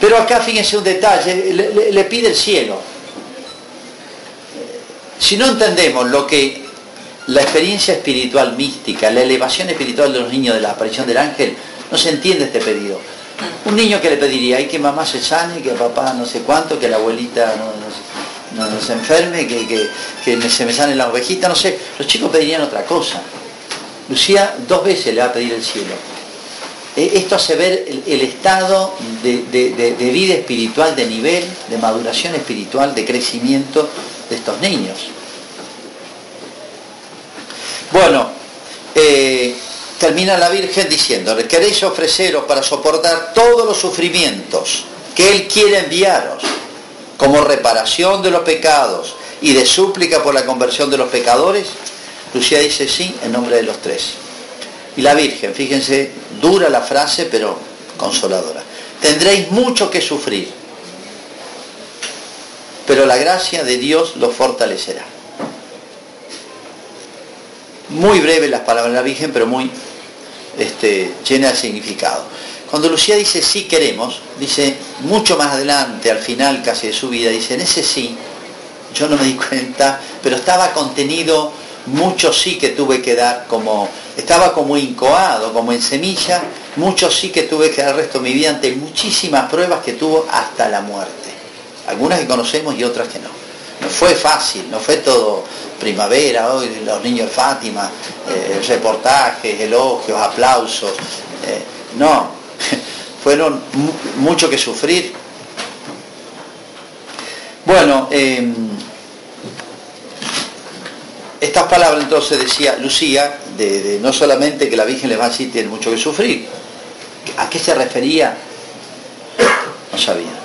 Pero acá fíjense un detalle, le, pide el cielo. Si no entendemos lo que la experiencia espiritual mística, la elevación espiritual de los niños de la aparición del ángel, no se entiende este pedido. Un niño que le pediría, hay que mamá se sane, que papá no sé cuánto, que la abuelita no, se enferme, que, se me sane la ovejita, no sé. Los chicos pedirían otra cosa. Lucía dos veces le va a pedir el cielo. Eh, esto hace ver el, estado de, vida espiritual, de nivel, de maduración espiritual, de crecimiento de estos niños. Bueno, eh, termina la Virgen diciéndole, queréis ofreceros para soportar todos los sufrimientos que Él quiere enviaros como reparación de los pecados y de súplica por la conversión de los pecadores. Lucía dice sí en nombre de los tres. Y la Virgen, fíjense, dura la frase, pero consoladora. Tendréis mucho que sufrir, pero la gracia de Dios lo fortalecerá. Muy breve las palabras de la Virgen, pero muy este, llena de significado. Cuando Lucía dice sí queremos, dice mucho más adelante, al final casi de su vida, dice en ese sí, yo no me di cuenta, pero estaba contenido mucho sí que tuve que dar como estaba como incoado, como en semilla, mucho sí que tuve que dar el resto de mi vida ante muchísimas pruebas que tuvo hasta la muerte. Algunas que conocemos y otras que no. No fue fácil, no fue todo primavera, hoy los niños de Fátima, eh, reportajes, elogios, aplausos. Eh, no, fueron mucho que sufrir. Bueno, em, estas palabras entonces decía Lucía, de, no solamente que la Virgen les va a decir tiene mucho que sufrir, ¿a qué se refería? No sabía.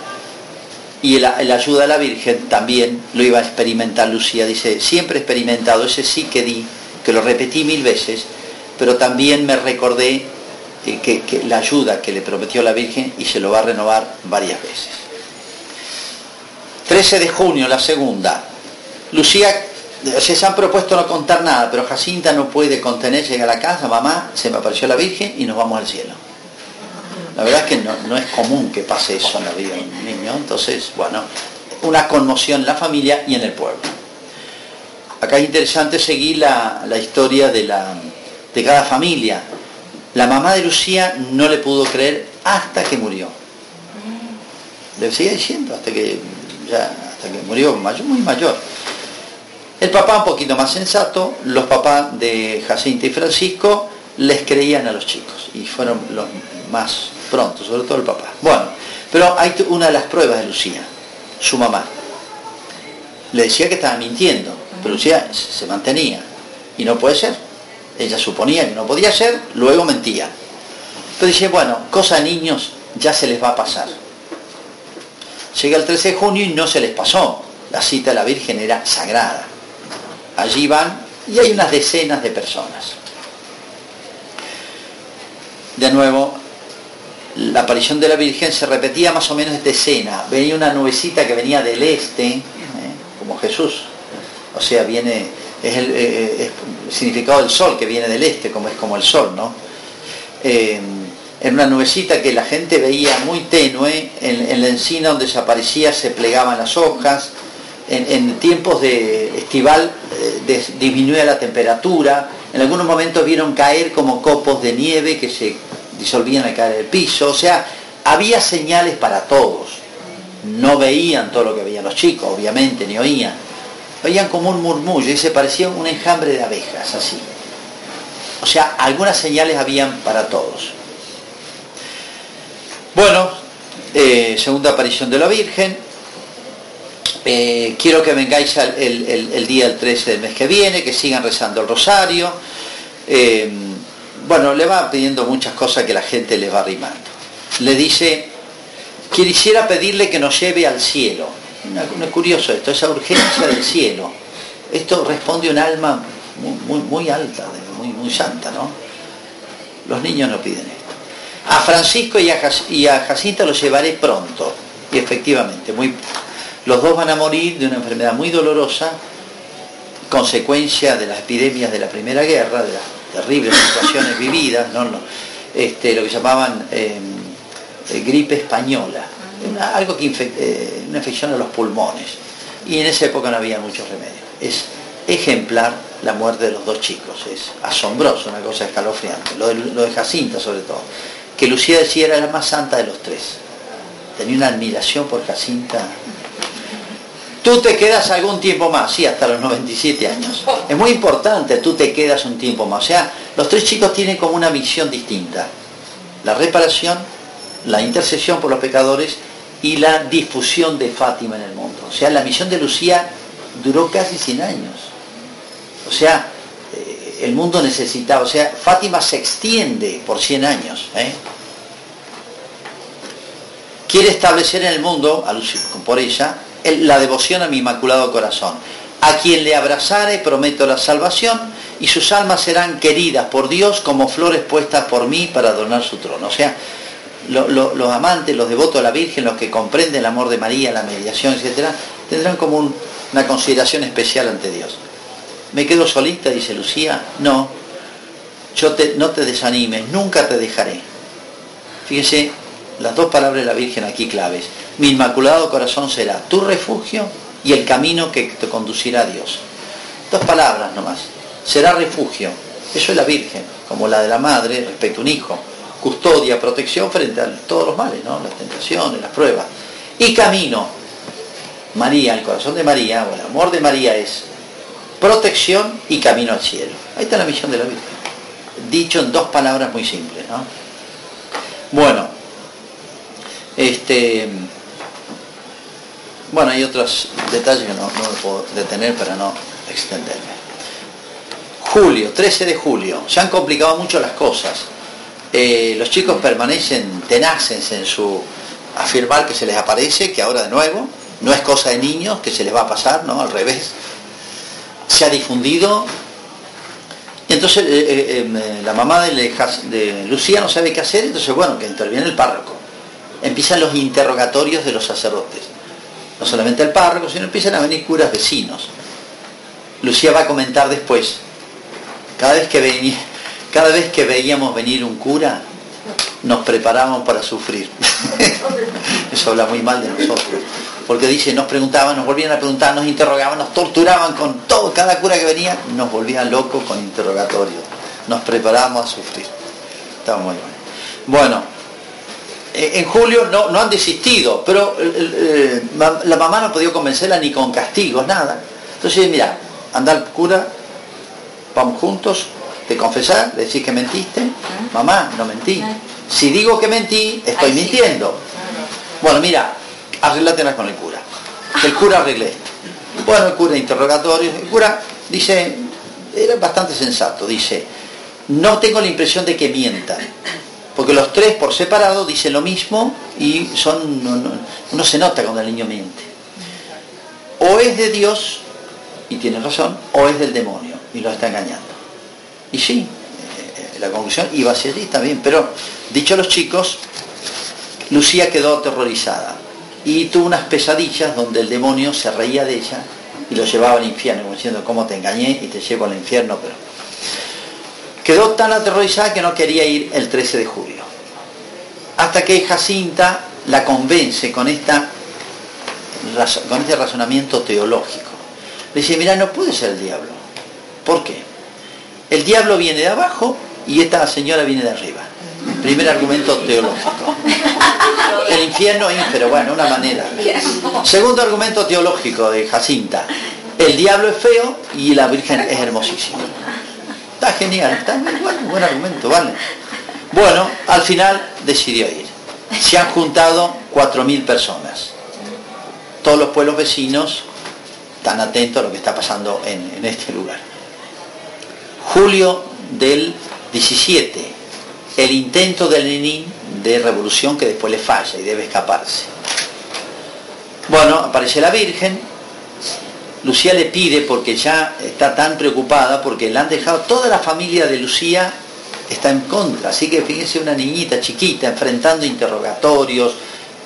Y la, ayuda de la Virgen también lo iba a experimentar Lucía, dice, siempre he experimentado ese sí que di, que lo repetí mil veces, pero también me recordé que, que la ayuda que le prometió la Virgen y se lo va a renovar varias veces. 13 de junio, la segunda. Lucía, se han propuesto no contar nada, pero Jacinta no puede contener, llega a la casa, mamá, se me apareció la Virgen y nos vamos al cielo. La verdad es que no, es común que pase eso en la vida de un niño, entonces, bueno, una conmoción en la familia y en el pueblo. Acá es interesante seguir la, historia de, la, de cada familia. La mamá de Lucía no le pudo creer hasta que murió. Le seguía diciendo hasta que ya hasta que murió mayor, muy mayor. El papá un poquito más sensato, los papás de Jacinta y Francisco les creían a los chicos y fueron los más pronto, sobre todo el papá. Bueno, pero hay una de las pruebas de Lucía, su mamá. Le decía que estaba mintiendo, pero Lucía se mantenía y no puede ser. Ella suponía que no podía ser, luego mentía. Pero dice, bueno, cosa de niños ya se les va a pasar. Llega el 13 de junio y no se les pasó. La cita de la Virgen era sagrada. Allí van y hay unas decenas de personas. De nuevo, la aparición de la Virgen se repetía más o menos esta escena. Venía una nubecita que venía del este, ¿eh? como Jesús. O sea, viene, es el, eh, significado del sol que viene del este, como es como el sol, ¿no? Eh, en una nubecita que la gente veía muy tenue, en, la encina donde se aparecía se plegaban las hojas, en, tiempos de estival eh, disminuía la temperatura, en algunos momentos vieron caer como copos de nieve que se disolvían al caer el piso, o sea, había señales para todos. No veían todo lo que veían los chicos, obviamente, ni oían. Oían como un murmullo y se parecía un enjambre de abejas, así. O sea, algunas señales habían para todos. Bueno, eh, segunda aparición de la Virgen. Eh, quiero que vengáis el, día del 13 del mes que viene, que sigan rezando el rosario. Eh, bueno, le va pidiendo muchas cosas que la gente le va arrimando. Le dice, quisiera pedirle que nos lleve al cielo. Es curioso esto, esa urgencia del cielo. Esto responde un alma muy, muy, alta, muy, santa, ¿no? Los niños no piden esto. A Francisco y a, Jacinta los llevaré pronto. Y efectivamente, muy, los dos van a morir de una enfermedad muy dolorosa, consecuencia de las epidemias de la Primera Guerra, de terribles situaciones vividas, ¿no? este, lo que llamaban em, eh, gripe española, algo que eh, una infección a los pulmones. Y en esa época no había muchos remedios. Es ejemplar la muerte de los dos chicos, es asombroso, una cosa escalofriante, lo lo de Jacinta sobre todo que Lucía decía era la más santa de los tres. Tenía una admiración por Jacinta. Tú te quedas algún tiempo más, sí, hasta los 97 años. Es muy importante, tú te quedas un tiempo más. O sea, los tres chicos tienen como una misión distinta. La reparación, la intercesión por los pecadores y la difusión de Fátima en el mundo. O sea, la misión de Lucía duró casi 100 años. O sea, el mundo necesitaba. O sea, Fátima se extiende por 100 años. ¿eh? Quiere establecer en el mundo, por ella, la devoción a mi Inmaculado Corazón. A quien le abrazare prometo la salvación y sus almas serán queridas por Dios como flores puestas por mí para adornar su trono. O sea, los amantes, los devotos a la Virgen, los que comprenden el amor de María, la mediación, etc., tendrán como una consideración especial ante Dios. ¿Me quedo solita? Dice Lucía. No, yo te, no te desanimes, nunca te dejaré. Fíjese las dos palabras de la Virgen aquí claves. Mi inmaculado corazón será tu refugio y el camino que te conducirá a Dios. Dos palabras nomás. Será refugio. Eso es la Virgen, como la de la madre respecto a un hijo. Custodia, protección frente a todos los males, ¿no? las tentaciones, las pruebas. Y camino. María, el corazón de María, o el amor de María es protección y camino al cielo. Ahí está la misión de la Virgen. Dicho en dos palabras muy simples, ¿no? Bueno, este, bueno, hay otros detalles que no, puedo detener para no extenderme. Julio, 13 de julio, se han complicado mucho las cosas. Eh, los chicos permanecen tenaces en su afirmar que se les aparece, que ahora de nuevo, no es cosa de niños, que se les va a pasar, ¿no? Al revés se ha difundido. Y entonces eh, eh, la mamá de, Lucía no sabe qué hacer, entonces bueno, que interviene el párroco. Empiezan los interrogatorios de los sacerdotes. No solamente el párroco, sino empiezan a venir curas vecinos. Lucía va a comentar después, cada vez que, cada vez que veíamos venir un cura, nos preparábamos para sufrir. Eso habla muy mal de nosotros. Porque dice, nos preguntaban, nos volvían a preguntar, nos interrogaban, nos torturaban con todo, cada cura que venía, nos volvían locos con interrogatorios. Nos preparábamos a sufrir. Estaba muy bueno. Bueno, en julio no, no han desistido, pero eh, eh, la mamá no ha podido convencerla ni con castigos, nada. Entonces, mira, anda al cura, vamos juntos, te confesar, decís que mentiste, mamá, no mentí. Si digo que mentí, estoy mintiendo. Bueno, mira, arreglátelas con el cura. el cura arregle Bueno, el cura interrogatorio, el cura dice, era bastante sensato, dice, no tengo la impresión de que mientan porque los tres por separado dicen lo mismo y son uno se nota cuando el niño miente. O es de Dios, y tiene razón, o es del demonio, y lo está engañando. Y sí, eh, la conclusión iba a ser está bien, pero dicho a los chicos, Lucía quedó aterrorizada y tuvo unas pesadillas donde el demonio se reía de ella y lo llevaba al infierno, diciendo, ¿cómo te engañé y te llevo al infierno? Pero Quedó tan aterrorizada que no quería ir el 13 de julio. Hasta que Jacinta la convence con, esta, este razonamiento teológico. Le dice, mira, no puede ser el diablo. ¿Por qué? El diablo viene de abajo y esta señora viene de arriba. Primer argumento teológico. El infierno es, pero bueno, una manera. Segundo argumento teológico de Jacinta. El diablo es feo y la Virgen es hermosísima. Está genial, está muy bueno, buen argumento, vale. Bueno, al final decidió ir. Se han juntado 4.000 personas. Todos los pueblos vecinos están atentos a lo que está pasando en, este lugar. Julio del 17, el intento de Lenin de revolución que después le falla y debe escaparse. Bueno, aparece la Virgen, Lucía le pide, porque ya está tan preocupada, porque le han dejado, toda la familia de Lucía está en contra. Así que fíjense una niñita chiquita enfrentando interrogatorios,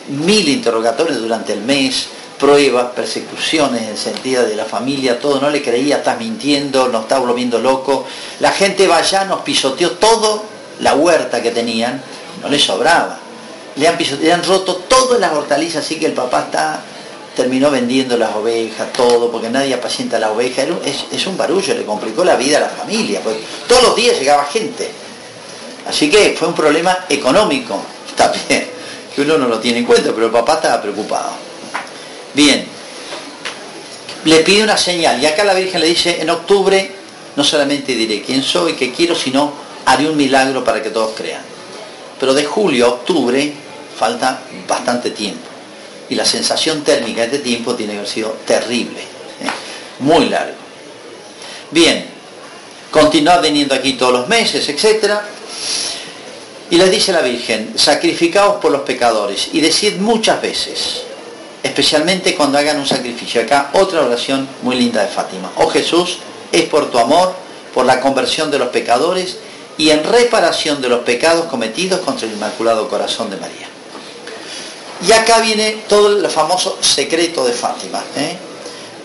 mil interrogatorios durante el mes, pruebas, persecuciones en sentido de la familia, todo, no le creía, estás mintiendo, nos está volviendo loco. La gente va allá, nos pisoteó todo la huerta que tenían, no le sobraba. Le han, le han roto todas las hortalizas, así que el papá está terminó vendiendo las ovejas, todo, porque nadie apacienta la oveja. Es, un barullo, le complicó la vida a la familia, pues todos los días llegaba gente. Así que fue un problema económico, también, que uno no lo tiene en cuenta, pero el papá estaba preocupado. Bien, le pide una señal, y acá la Virgen le dice, en octubre no solamente diré quién soy, qué quiero, sino haré un milagro para que todos crean. Pero de julio a octubre falta bastante tiempo y la sensación térmica de este tiempo tiene que haber sido terrible, ¿eh? muy largo. Bien, continuad viniendo aquí todos los meses, etc. Y les dice la Virgen, sacrificaos por los pecadores y decid muchas veces, especialmente cuando hagan un sacrificio. Acá otra oración muy linda de Fátima. Oh Jesús, es por tu amor, por la conversión de los pecadores y en reparación de los pecados cometidos contra el Inmaculado Corazón de María. Y acá viene todo el famoso secreto de Fátima, ¿eh?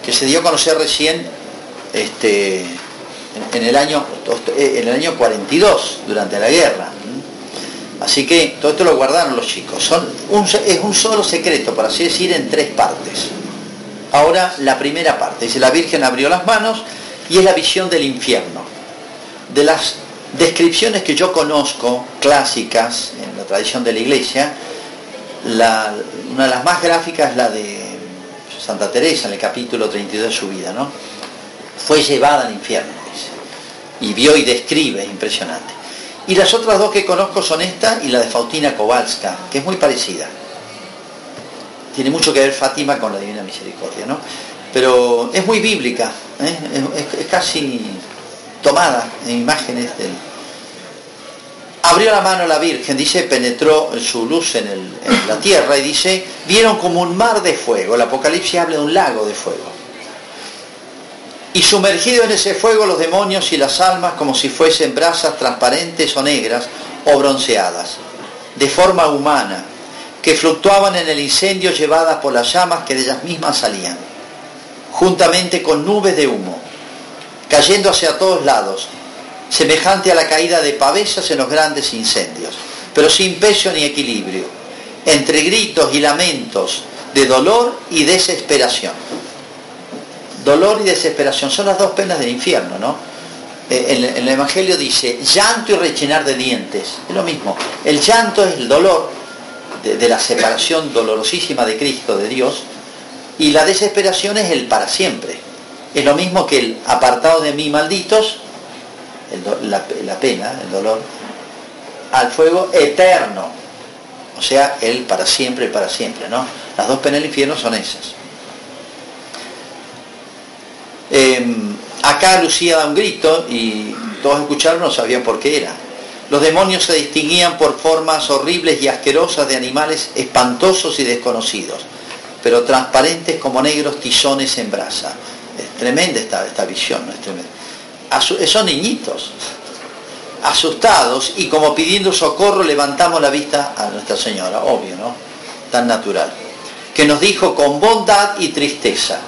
que se dio a conocer recién este, en, el año, en el año 42, durante la guerra. Así que todo esto lo guardaron los chicos. Es un solo secreto, por así decir, en tres partes. Ahora la primera parte, dice la Virgen abrió las manos y es la visión del infierno. De las descripciones que yo conozco, clásicas, en la tradición de la iglesia, una de las más gráficas es la de Santa Teresa en el capítulo 32 de su vida, ¿no? Fue llevada al infierno, y vio y describe, impresionante. Y las otras dos que conozco son esta y la de Faustina Kowalska, que es muy parecida. Tiene mucho que ver Fátima con la Divina Misericordia, ¿no? Pero es muy bíblica, ¿eh? es casi tomada en imágenes del, abrió la mano la Virgen, dice, penetró su luz en, la tierra y dice, vieron como un mar de fuego. El Apocalipsis habla de un lago de fuego. Y sumergido en ese fuego los demonios y las almas como si fuesen brasas transparentes o negras o bronceadas, de forma humana, que fluctuaban en el incendio llevadas por las llamas que de ellas mismas salían, juntamente con nubes de humo, cayendo hacia todos lados, semejante a la caída de pavesas en los grandes incendios, pero sin peso ni equilibrio, entre gritos y lamentos de dolor y desesperación. Dolor y desesperación son las dos penas del infierno, ¿no? Eh, En el Evangelio dice llanto y rechinar de dientes. Es lo mismo. El llanto es el dolor de, de la separación dolorosísima de Cristo, de Dios, y la desesperación es el para siempre. Es lo mismo que el apartado de mí malditos, la, pena, el dolor, al fuego eterno. O sea, el para siempre, el para siempre, ¿no? Las dos penas del infierno son esas. Eh, acá Lucía da un grito y todos escucharon, no sabían por qué era. Los demonios se distinguían por formas horribles y asquerosas de animales espantosos y desconocidos, pero transparentes como negros tizones en brasa. Es tremenda esta, esta visión, ¿no? Es tremenda. Son niñitos, asustados y como pidiendo socorro levantamos la vista a Nuestra Señora, obvio, ¿no? Tan natural. Que nos dijo con bondad y tristeza.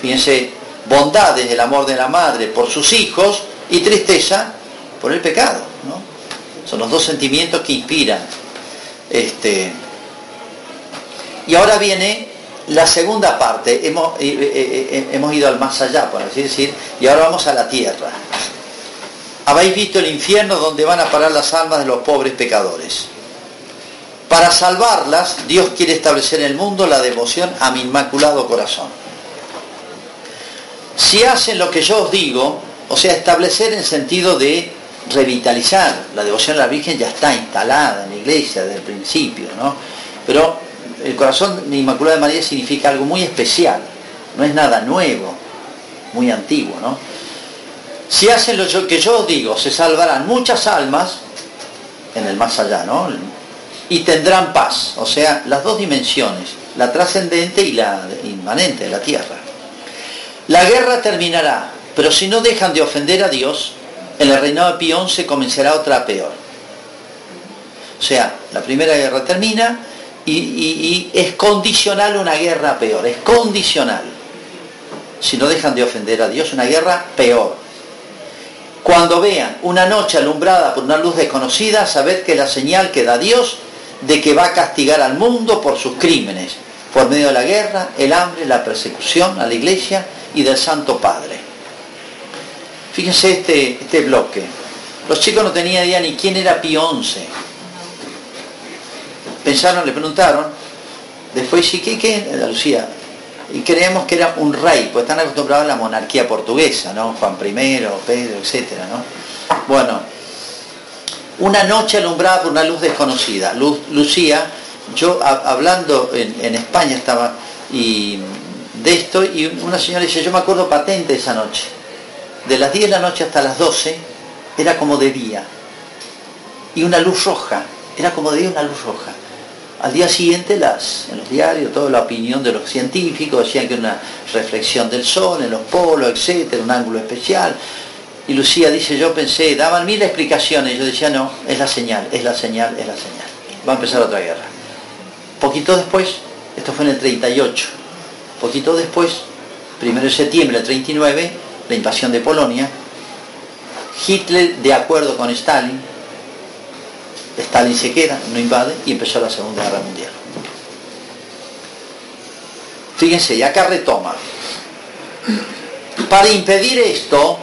Fíjense, bondad es el amor de la madre por sus hijos y tristeza por el pecado, ¿no? Son los dos sentimientos que inspiran. Este, y ahora viene la segunda parte, hemos, eh, eh, eh, hemos ido al más allá, por así decir, y ahora vamos a la tierra. Habéis visto el infierno donde van a parar las almas de los pobres pecadores. Para salvarlas, Dios quiere establecer en el mundo la devoción a mi inmaculado corazón. Si hacen lo que yo os digo, o sea, establecer en sentido de revitalizar, la devoción a la Virgen ya está instalada en la iglesia desde el principio, ¿no? Pero el corazón de Inmaculada María significa algo muy especial, no es nada nuevo, muy antiguo, ¿no? Si hacen lo que yo digo, se salvarán muchas almas en el más allá, ¿no? Y tendrán paz, o sea, las dos dimensiones, la trascendente y la inmanente de la tierra. La guerra terminará, pero si no dejan de ofender a Dios, en el reinado de Pío XI comenzará otra peor. O sea, la primera guerra termina y, es condicional una guerra peor, es condicional. Si no dejan de ofender a Dios, una guerra peor. Cuando vean una noche alumbrada por una luz desconocida, sabed que la señal que da Dios de que va a castigar al mundo por sus crímenes, por medio de la guerra, el hambre, la persecución a la iglesia y del Santo Padre. Fíjense este, este bloque. Los chicos no tenían idea ni quién era Pío XI. Pensaron, le preguntaron, después sí, ¿qué, qué? La Lucía. Y creemos que era un rey, pues están acostumbrados a la monarquía portuguesa, ¿no? Juan I, Pedro, etcétera, ¿no? Bueno, una noche alumbrada por una luz desconocida. Luz, Lucía, yo hablando en, en España estaba y de esto y una señora dice, yo me acuerdo patente esa noche. De las 10 de la noche hasta las 12 era como de día. Y una luz roja, era como de día una luz roja. Al día siguiente las, en los diarios, toda la opinión de los científicos decían que una reflexión del sol en los polos, etcétera, un ángulo especial. Y Lucía dice, yo pensé, daban mil explicaciones, yo decía, no, es la señal, es la señal, es la señal. Va a empezar otra guerra. Poquito después, esto fue en el 38, poquito después, primero de septiembre del 39, la invasión de Polonia, Hitler de acuerdo con Stalin, Stalin se queda, no invade y empezó la Segunda Guerra Mundial. Fíjense, y acá retoma. Para impedir esto,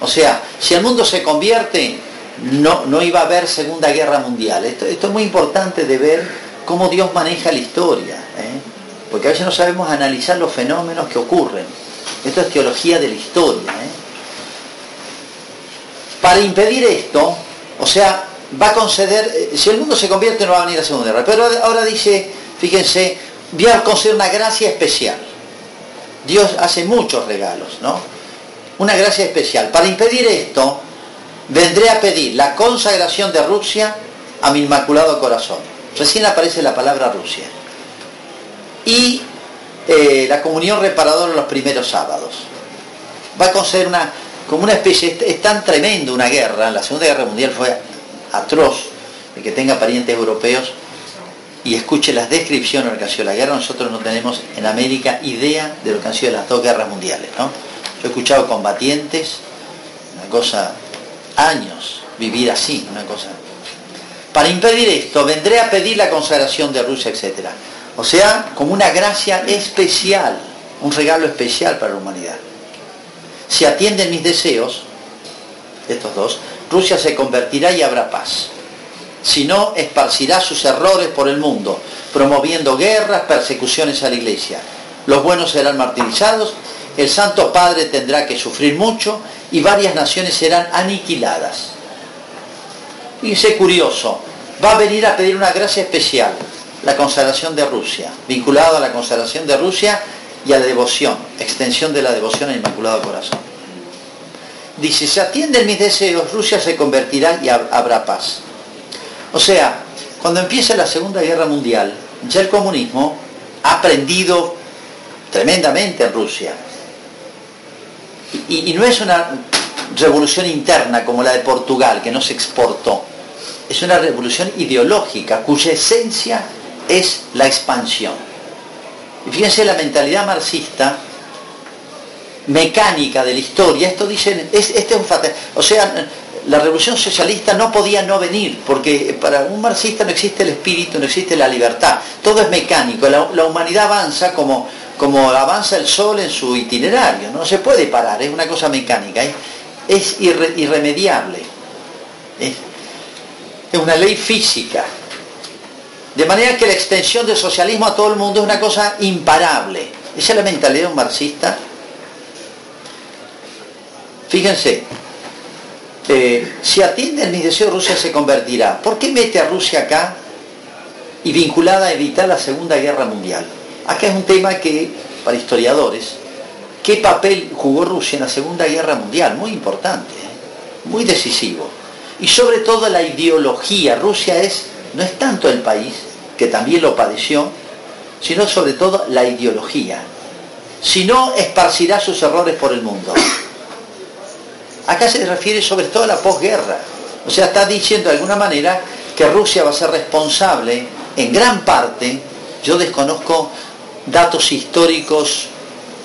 o sea, si el mundo se convierte, no, no iba a haber Segunda Guerra Mundial. Esto, esto es muy importante de ver cómo Dios maneja la historia, ¿eh? porque a veces no sabemos analizar los fenómenos que ocurren. Esto es teología de la historia. ¿eh? Para impedir esto, o sea, va a conceder, eh, si el mundo se convierte no va a venir la Segunda Guerra, pero ahora dice, fíjense, voy a conceder una gracia especial. Dios hace muchos regalos, ¿no? Una gracia especial. Para impedir esto, vendré a pedir la consagración de Rusia a mi inmaculado corazón. Recién aparece la palabra Rusia. Y eh, la comunión reparadora los primeros sábados. Va a conceder una, como una especie, es, es tan tremendo una guerra, la Segunda Guerra Mundial fue atroz, el que tenga parientes europeos y escuche las descripciones de lo que ha sido la guerra, nosotros no tenemos en América idea de lo que han sido las dos guerras mundiales. ¿no? Yo he escuchado combatientes, una cosa, años, vivir así, una cosa. Para impedir esto, vendré a pedir la consagración de Rusia, etc. O sea, como una gracia especial, un regalo especial para la humanidad. Si atienden mis deseos, estos dos, Rusia se convertirá y habrá paz. Si no, esparcirá sus errores por el mundo, promoviendo guerras, persecuciones a la iglesia. Los buenos serán martirizados, el Santo Padre tendrá que sufrir mucho y varias naciones serán aniquiladas. Fíjense curioso, va a venir a pedir una gracia especial, la consagración de Rusia, vinculado a la consagración de Rusia y a la devoción, extensión de la devoción al Inmaculado Corazón. Dice, si atienden mis deseos, Rusia se convertirá y habrá paz. O sea, cuando empieza la Segunda Guerra Mundial, ya el comunismo ha aprendido tremendamente en Rusia. Y, y no es una revolución interna como la de Portugal, que no se exportó. Es una revolución ideológica cuya esencia es la expansión. Y fíjense la mentalidad marxista mecánica de la historia, esto dicen, es, este es un fatal. O sea, la revolución socialista no podía no venir, porque para un marxista no existe el espíritu, no existe la libertad, todo es mecánico, la, humanidad avanza como, como avanza el sol en su itinerario, no se puede parar, es una cosa mecánica, es irremediable, es, es una ley física. De manera que la extensión del socialismo a todo el mundo es una cosa imparable. Esa es la mentalidad de un marxista. Fíjense, eh, si atienden mis deseos, Rusia se convertirá. ¿Por qué mete a Rusia acá y vinculada a evitar la Segunda Guerra Mundial? Acá es un tema que, para historiadores, ¿qué papel jugó Rusia en la Segunda Guerra Mundial? Muy importante, ¿eh? muy decisivo. Y sobre todo la ideología. Rusia es, no es tanto el país, que también lo padeció, sino sobre todo la ideología. Si no, esparcirá sus errores por el mundo. Acá se refiere sobre todo a la posguerra. O sea, está diciendo de alguna manera que Rusia va a ser responsable en gran parte, yo desconozco datos históricos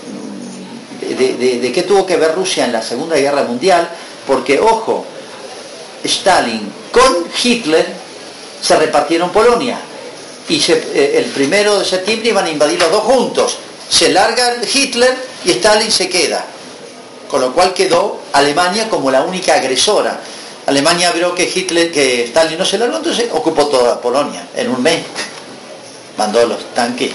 mm, de, qué tuvo que ver Rusia en la Segunda Guerra Mundial, porque, ojo, Stalin con Hitler se repartieron Polonia y eh, el primero de septiembre iban a invadir los dos juntos. Se larga Hitler y Stalin se queda con lo cual quedó Alemania como la única agresora. Alemania vio que Hitler, que Stalin no se largó, entonces ocupó toda Polonia en un mes. Mandó los tanques.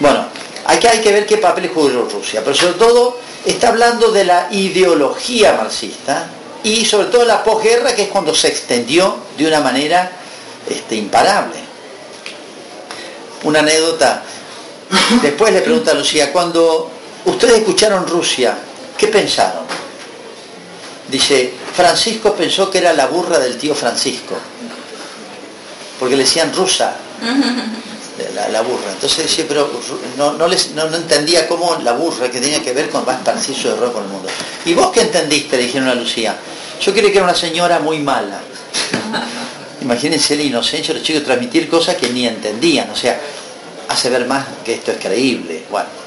Bueno, aquí hay que ver qué papel jugó Rusia, pero sobre todo está hablando de la ideología marxista y sobre todo la posguerra, que es cuando se extendió de una manera este, imparable. Una anécdota. Después le pregunta a Lucía, cuando ustedes escucharon Rusia, ¿Qué pensaron? Dice, Francisco pensó que era la burra del tío Francisco, porque le decían rusa, la, burra. Entonces dice, pero no, les, no, entendía cómo la burra, que tenía que ver con más esparcir su error por el mundo. ¿Y vos qué entendiste? Le dijeron a Lucía. Yo creí que era una señora muy mala. Imagínense la inocencia de los chicos transmitir cosas que ni entendían. O sea, hace ver más que esto es creíble. Bueno.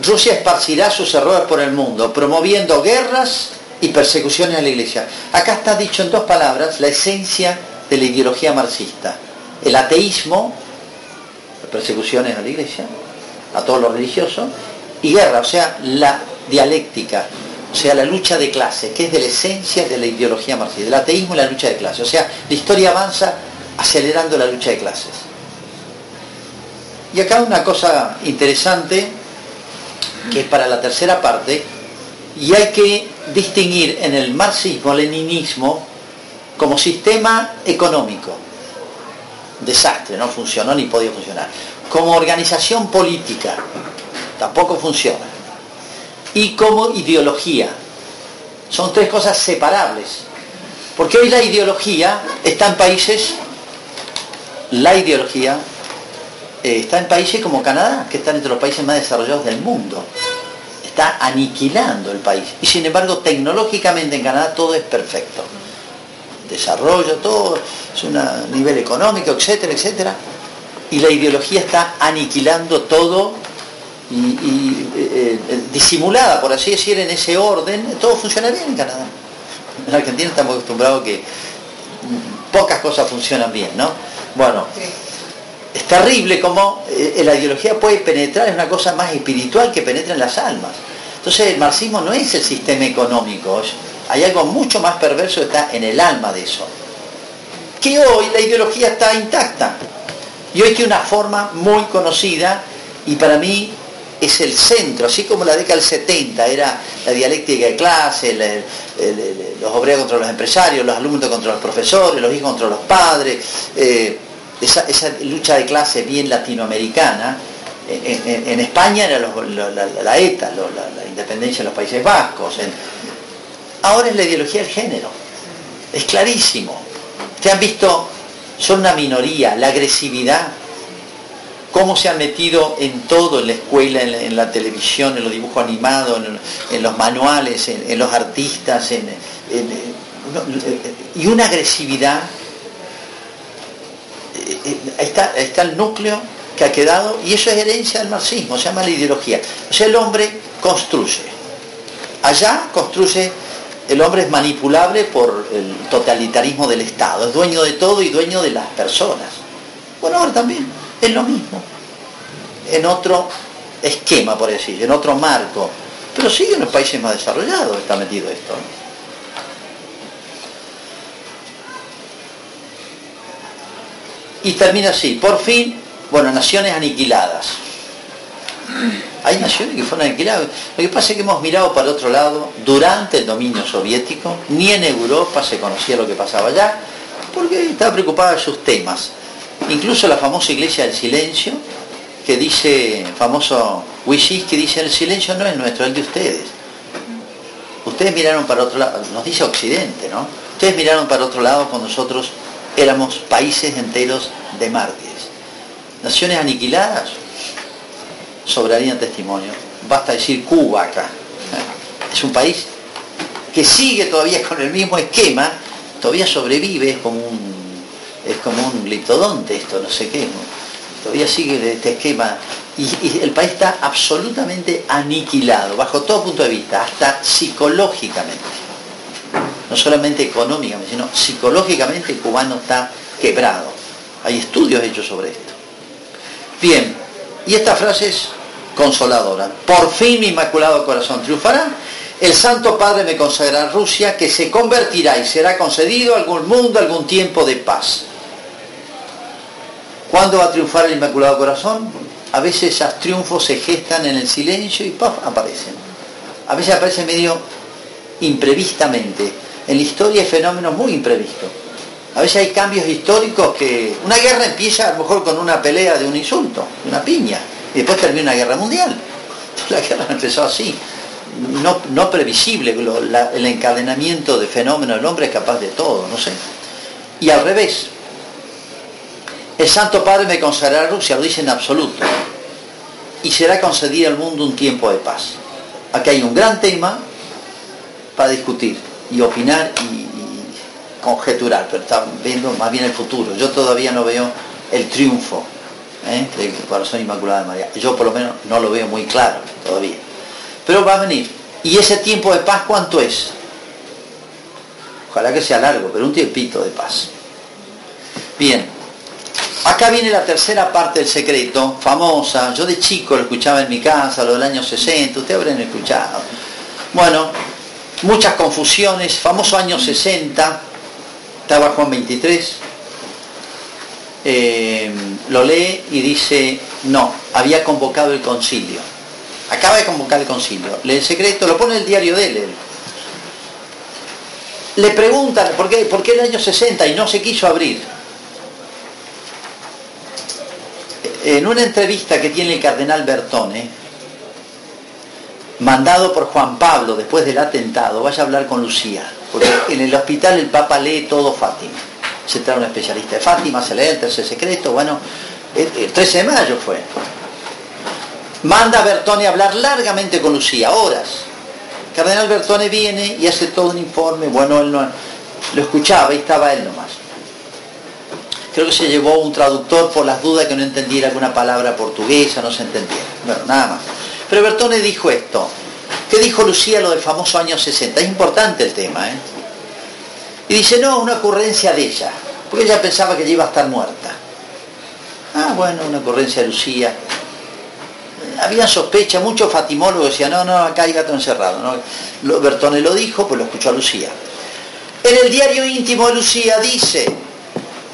Rusia esparcirá sus errores por el mundo, promoviendo guerras y persecuciones a la iglesia. Acá está dicho en dos palabras la esencia de la ideología marxista. El ateísmo, persecuciones a la iglesia, a todos los religiosos, y guerra, o sea, la dialéctica, o sea, la lucha de clases, que es de la esencia de la ideología marxista. El ateísmo y la lucha de clases. O sea, la historia avanza acelerando la lucha de clases. Y acá una cosa interesante que es para la tercera parte, y hay que distinguir en el marxismo-leninismo como sistema económico. Desastre, no funcionó ni podía funcionar. Como organización política, tampoco funciona. Y como ideología. Son tres cosas separables. Porque hoy la ideología está en países, la ideología eh, está en países como Canadá, que están entre los países más desarrollados del mundo. Está aniquilando el país. Y sin embargo, tecnológicamente en Canadá todo es perfecto. Desarrollo, todo. es un nivel económico, etcétera, etcétera. Y la ideología está aniquilando todo y, eh, eh, disimulada, por así decir, en ese orden, todo funciona bien en Canadá. En Argentina estamos acostumbrados que pocas cosas funcionan bien, ¿no? Bueno, es terrible como eh, la ideología puede penetrar, es una cosa más espiritual que penetra en las almas. Entonces el marxismo no es el sistema económico, hay algo mucho más perverso que está en el alma de eso. Que hoy la ideología está intacta. Y hoy tiene una forma muy conocida y para mí es el centro, así como la década del 70 era la dialéctica de clase, los obreros contra los empresarios, los alumnos contra los profesores, los hijos contra los padres, eh, esa, lucha de clase bien latinoamericana. En, España era la, ETA, la, independencia de los Países Vascos. ahora es la ideología del género. Es clarísimo. Te han visto, son una minoría, la agresividad cómo se han metido en todo, en la escuela, en la, televisión, en los dibujos animados, en, los manuales, en, los artistas, y una agresividad. Eh, está, está el núcleo que ha quedado, y eso es herencia del marxismo, se llama la ideología. O sea, el hombre construye. Allá construye, el hombre es manipulable por el totalitarismo del Estado, es dueño de todo y dueño de las personas. Bueno, ahora también es lo mismo, en otro esquema, por decir, en otro marco. Pero sigue en los países más desarrollados está metido esto. Y termina así, por fin, bueno, naciones aniquiladas. Hay naciones que fueron aniquiladas. Lo que pasa es que hemos mirado para otro lado durante el dominio soviético, ni en Europa se conocía lo que pasaba allá, porque estaba preocupada de sus temas. Incluso la famosa iglesia del silencio, que dice, famoso Wishis, que dice, el silencio no es nuestro, es el de ustedes. Ustedes miraron para otro lado, nos dice Occidente, ¿no? Ustedes miraron para otro lado cuando nosotros éramos países enteros de mártires. Naciones aniquiladas, sobrarían testimonio. Basta decir Cuba acá. Es un país que sigue todavía con el mismo esquema, todavía sobrevive, es como un es como un litodonte esto, no sé qué, todavía sigue este esquema y, el país está absolutamente aniquilado, bajo todo punto de vista, hasta psicológicamente. No solamente económicamente, sino psicológicamente el cubano está quebrado. Hay estudios hechos sobre esto. Bien, y esta frase es consoladora. Por fin mi inmaculado corazón triunfará. El Santo Padre me consagrará a Rusia, que se convertirá y será concedido algún mundo, algún tiempo de paz. ¿Cuándo va a triunfar el Inmaculado Corazón? A veces esos triunfos se gestan en el silencio y ¡paf! aparecen. A veces aparecen medio imprevistamente. En la historia hay fenómenos muy imprevistos. A veces hay cambios históricos que... Una guerra empieza a lo mejor con una pelea de un insulto, una piña, y después termina una guerra mundial. La guerra empezó así. No, no previsible, el encadenamiento de fenómenos del hombre es capaz de todo, no sé. Y al revés, el Santo Padre me consagrará a Rusia, lo dice en absoluto. Y será concedido al mundo un tiempo de paz. Aquí hay un gran tema para discutir y opinar y, conjeturar, pero está viendo más bien el futuro. Yo todavía no veo el triunfo ¿eh? del corazón inmaculado de María. Yo por lo menos no lo veo muy claro todavía. Pero va a venir. ¿Y ese tiempo de paz cuánto es? Ojalá que sea largo, pero un tiempito de paz. Bien, Acá viene la tercera parte del secreto, famosa. Yo de chico lo escuchaba en mi casa, lo del año 60, ustedes habrán escuchado. Bueno, muchas confusiones, famoso año 60, estaba Juan 23, eh, lo lee y dice, no, había convocado el concilio. Acaba de convocar el concilio. Lee el secreto, lo pone el diario de él. Le preguntan, ¿por qué, ¿por qué el año 60 y no se quiso abrir? en una entrevista que tiene el cardenal Bertone, mandado por Juan Pablo después del atentado, vaya a hablar con Lucía, porque en el hospital el Papa lee todo Fátima. Se trae un especialista de Fátima, se lee el tercer secreto, bueno, el, 13 de mayo fue. Manda a Bertone a hablar largamente con Lucía, horas. cardenal Bertone viene y hace todo un informe, bueno, él no, lo escuchaba y estaba él nomás. creo que se llevó un traductor por las dudas que no entendiera alguna palabra portuguesa, no se entendiera. Bueno, nada más. Pero Bertone dijo esto. ¿Qué dijo Lucía lo del famoso año 60? Es importante el tema, ¿eh? Y dice, no, una ocurrencia de ella, porque ella pensaba que ella iba a estar muerta. Ah, bueno, una ocurrencia de Lucía. Había sospecha, muchos fatimólogos decían, no, no, acá hay gato encerrado. ¿no? Bertone lo dijo, pues lo escuchó a Lucía. En el diario íntimo de Lucía dice,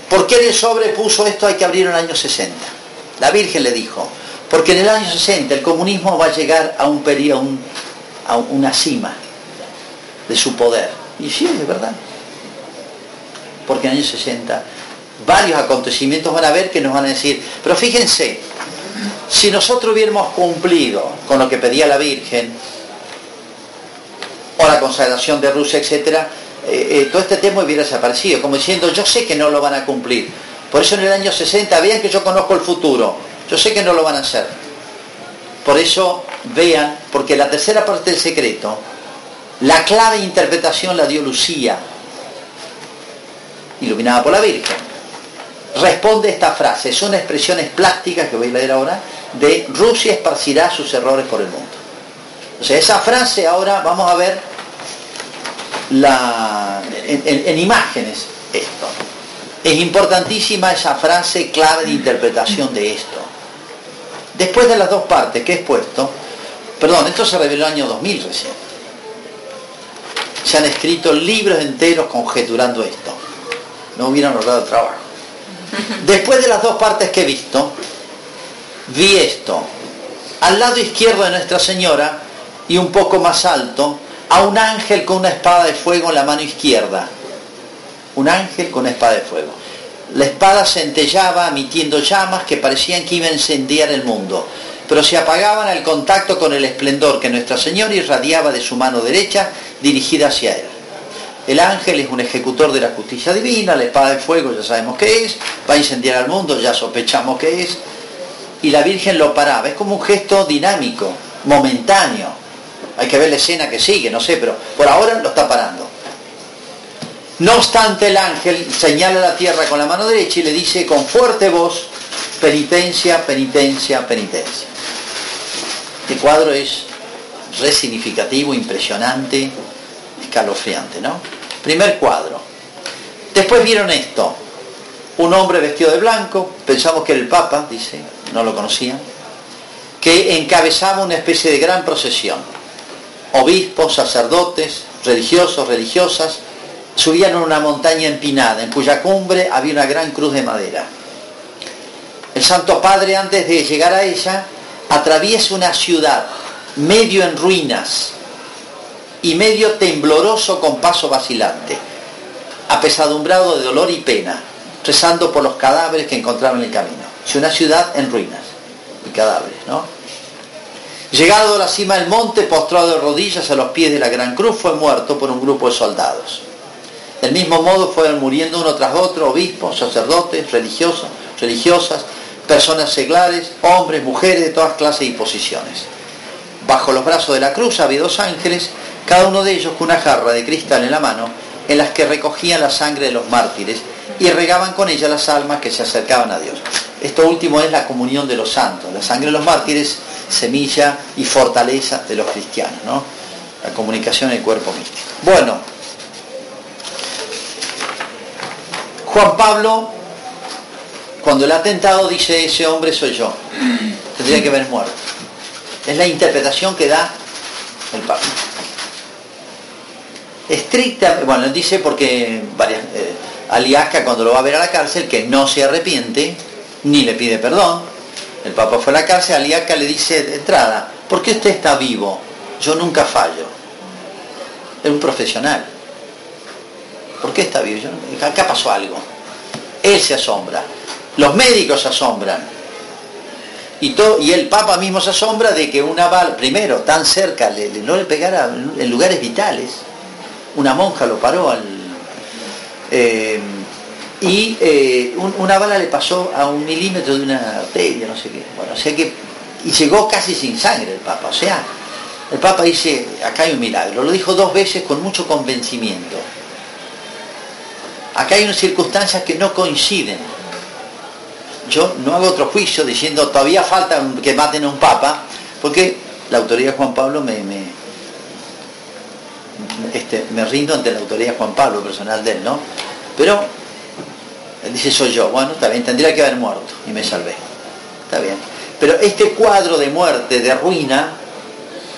¿por qué el sobre puso esto hay que abrir en el año 60? La Virgen le dijo, porque en el año 60 el comunismo va a llegar a un periodo, a una cima de su poder. Y sí, es verdad. Porque en el año 60 varios acontecimientos van a ver que nos van a decir, pero fíjense, si nosotros hubiéramos cumplido con lo que pedía la Virgen, o la consagración de Rusia, etcétera, eh, eh, todo este tema hubiera desaparecido, como diciendo, yo sé que no lo van a cumplir. Por eso en el año 60, vean que yo conozco el futuro, yo sé que no lo van a hacer. Por eso vean, porque la tercera parte del secreto, la clave interpretación la dio Lucía, iluminada por la Virgen. Responde esta frase, son expresiones plásticas que voy a leer ahora, de Rusia esparcirá sus errores por el mundo. O sea, esa frase ahora vamos a ver la, en, imágenes esto. Es importantísima esa frase clave de interpretación de esto. Después de las dos partes que he expuesto, perdón, esto se reveló en el año 2000 recién. Se han escrito libros enteros conjeturando esto. No hubieran ahorrado trabajo. Después de las dos partes que he visto, vi esto. Al lado izquierdo de Nuestra Señora y un poco más alto, a un ángel con una espada de fuego en la mano izquierda. Un ángel con una espada de fuego. La espada centellaba emitiendo llamas que parecían que iba a incendiar el mundo, pero se apagaban al contacto con el esplendor que Nuestra Señora irradiaba de su mano derecha dirigida hacia él. El ángel es un ejecutor de la justicia divina, la espada de fuego ya sabemos qué es, va a incendiar al mundo, ya sospechamos qué es, y la Virgen lo paraba. Es como un gesto dinámico, momentáneo, hay que ver la escena que sigue, no sé, pero por ahora lo está parando. No obstante, el ángel señala la tierra con la mano derecha y le dice con fuerte voz, penitencia, penitencia, penitencia. Este cuadro es re significativo, impresionante, escalofriante, ¿no? Primer cuadro. Después vieron esto, un hombre vestido de blanco, pensamos que era el Papa, dice, no lo conocían, que encabezaba una especie de gran procesión obispos, sacerdotes, religiosos, religiosas, subían a una montaña empinada, en cuya cumbre había una gran cruz de madera. El Santo Padre, antes de llegar a ella, atraviesa una ciudad medio en ruinas y medio tembloroso con paso vacilante, apesadumbrado de dolor y pena, rezando por los cadáveres que encontraron en el camino. Es una ciudad en ruinas y cadáveres, ¿no? Llegado a la cima del monte, postrado de rodillas a los pies de la gran cruz, fue muerto por un grupo de soldados. Del mismo modo fueron muriendo uno tras otro obispos, sacerdotes, religiosos, religiosas, personas seglares, hombres, mujeres de todas clases y posiciones. Bajo los brazos de la cruz había dos ángeles, cada uno de ellos con una jarra de cristal en la mano, en las que recogían la sangre de los mártires y regaban con ella las almas que se acercaban a Dios. Esto último es la comunión de los santos. La sangre de los mártires semilla y fortaleza de los cristianos, ¿no? La comunicación en el cuerpo místico. Bueno, Juan Pablo, cuando el atentado dice ese hombre soy yo, tendría que haber muerto. Es la interpretación que da el Papa. Estricta, bueno, dice porque varias, eh, Aliasca cuando lo va a ver a la cárcel que no se arrepiente ni le pide perdón, el Papa fue a la cárcel, Aliaca le dice de entrada, ¿por qué usted está vivo? Yo nunca fallo. Es un profesional. ¿Por qué está vivo? acá pasó algo. Él se asombra. Los médicos se asombran. Y, todo, y el Papa mismo se asombra de que una bala, primero, tan cerca, le, no le pegara en lugares vitales. Una monja lo paró al... Eh, y eh, una bala le pasó a un milímetro de una arteria, no sé qué. Bueno, que, y llegó casi sin sangre el Papa. O sea, el Papa dice, acá hay un milagro. Lo dijo dos veces con mucho convencimiento. Acá hay unas circunstancias que no coinciden. yo no hago otro juicio diciendo todavía falta que maten a un papa, porque la autoridad de Juan Pablo me, me, este, me rindo ante la autoridad de Juan Pablo, personal de él, ¿no? Pero él dice, soy yo. Bueno, está bien, tendría que haber muerto y me salvé. Está bien. Pero este cuadro de muerte, de ruina,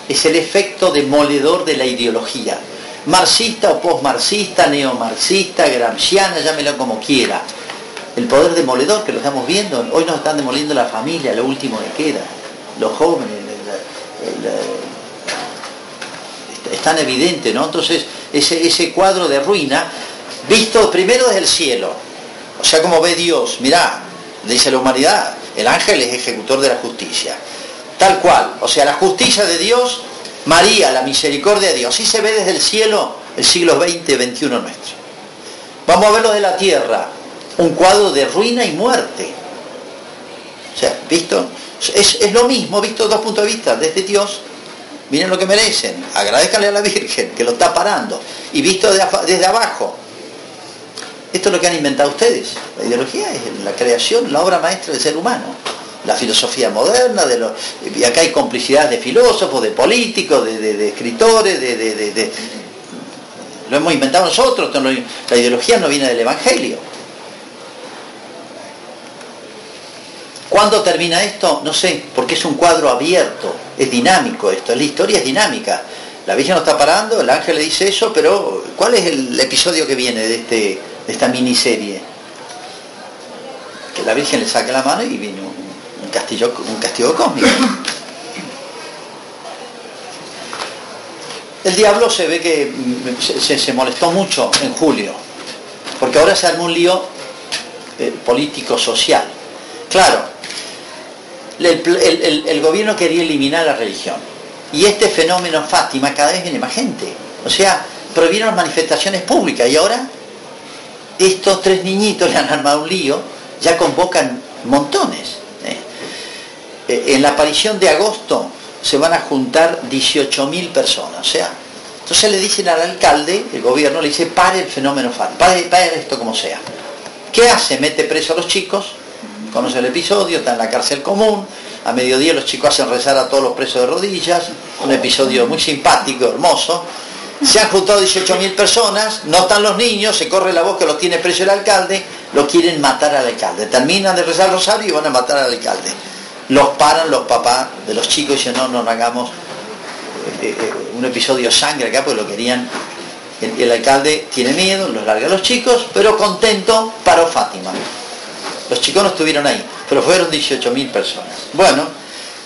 es el efecto demoledor de la ideología. Marxista o postmarxista, neomarxista, gramsciana, llámelo como quiera. El poder demoledor que lo estamos viendo, hoy nos están demoliendo la familia, lo último que queda, los jóvenes, es tan evidente, ¿no? Entonces, ese, ese cuadro de ruina, visto primero desde el cielo, o sea, como ve Dios, mirá, dice la humanidad, el ángel es ejecutor de la justicia. Tal cual, o sea, la justicia de Dios, María, la misericordia de Dios. Así se ve desde el cielo el siglo XX, XXI nuestro. Vamos a verlo de la tierra, un cuadro de ruina y muerte. O sea, ¿visto? Es, es lo mismo, visto dos puntos de vista, desde Dios, miren lo que merecen, agradezcanle a la Virgen que lo está parando, y visto desde abajo, esto es lo que han inventado ustedes. La ideología es la creación, la obra maestra del ser humano. La filosofía moderna, de los, y acá hay complicidad de filósofos, de políticos, de, escritores, de, lo hemos inventado nosotros, la ideología no viene del Evangelio. ¿Cuándo termina esto? No sé, porque es un cuadro abierto, es dinámico esto, la historia es dinámica. La Virgen no está parando, el ángel le dice eso, pero ¿cuál es el episodio que viene de este esta miniserie. Que la Virgen le saque la mano y vino castillo, un castigo cósmico. El diablo se ve que se, molestó mucho en julio, porque ahora se armó un lío eh, político-social. Claro, el, el, gobierno quería eliminar la religión. Y este fenómeno Fátima cada vez viene más gente. O sea, prohibieron las manifestaciones públicas y ahora estos tres niñitos le han armado un lío, ya convocan montones. ¿Eh? En la aparición de agosto se van a juntar 18.000 personas. O sea, entonces le dicen al alcalde, el gobierno le dice, pare el fenómeno FAL, pare, esto como sea. ¿Qué hace? Mete preso a los chicos, conoce el episodio, está en la cárcel común, a mediodía los chicos hacen rezar a todos los presos de rodillas, un episodio muy simpático, hermoso, se han juntado 18.000 personas, no están los niños, se corre la voz que los tiene preso el alcalde, lo quieren matar al alcalde. Terminan de rezar el rosario y van a matar al alcalde. Los paran los papás de los chicos y dicen, no, no, hagamos eh, eh, un episodio sangre acá, porque lo querían. El, el, alcalde tiene miedo, los larga a los chicos, pero contento paró Fátima. Los chicos no estuvieron ahí, pero fueron 18.000 personas. Bueno,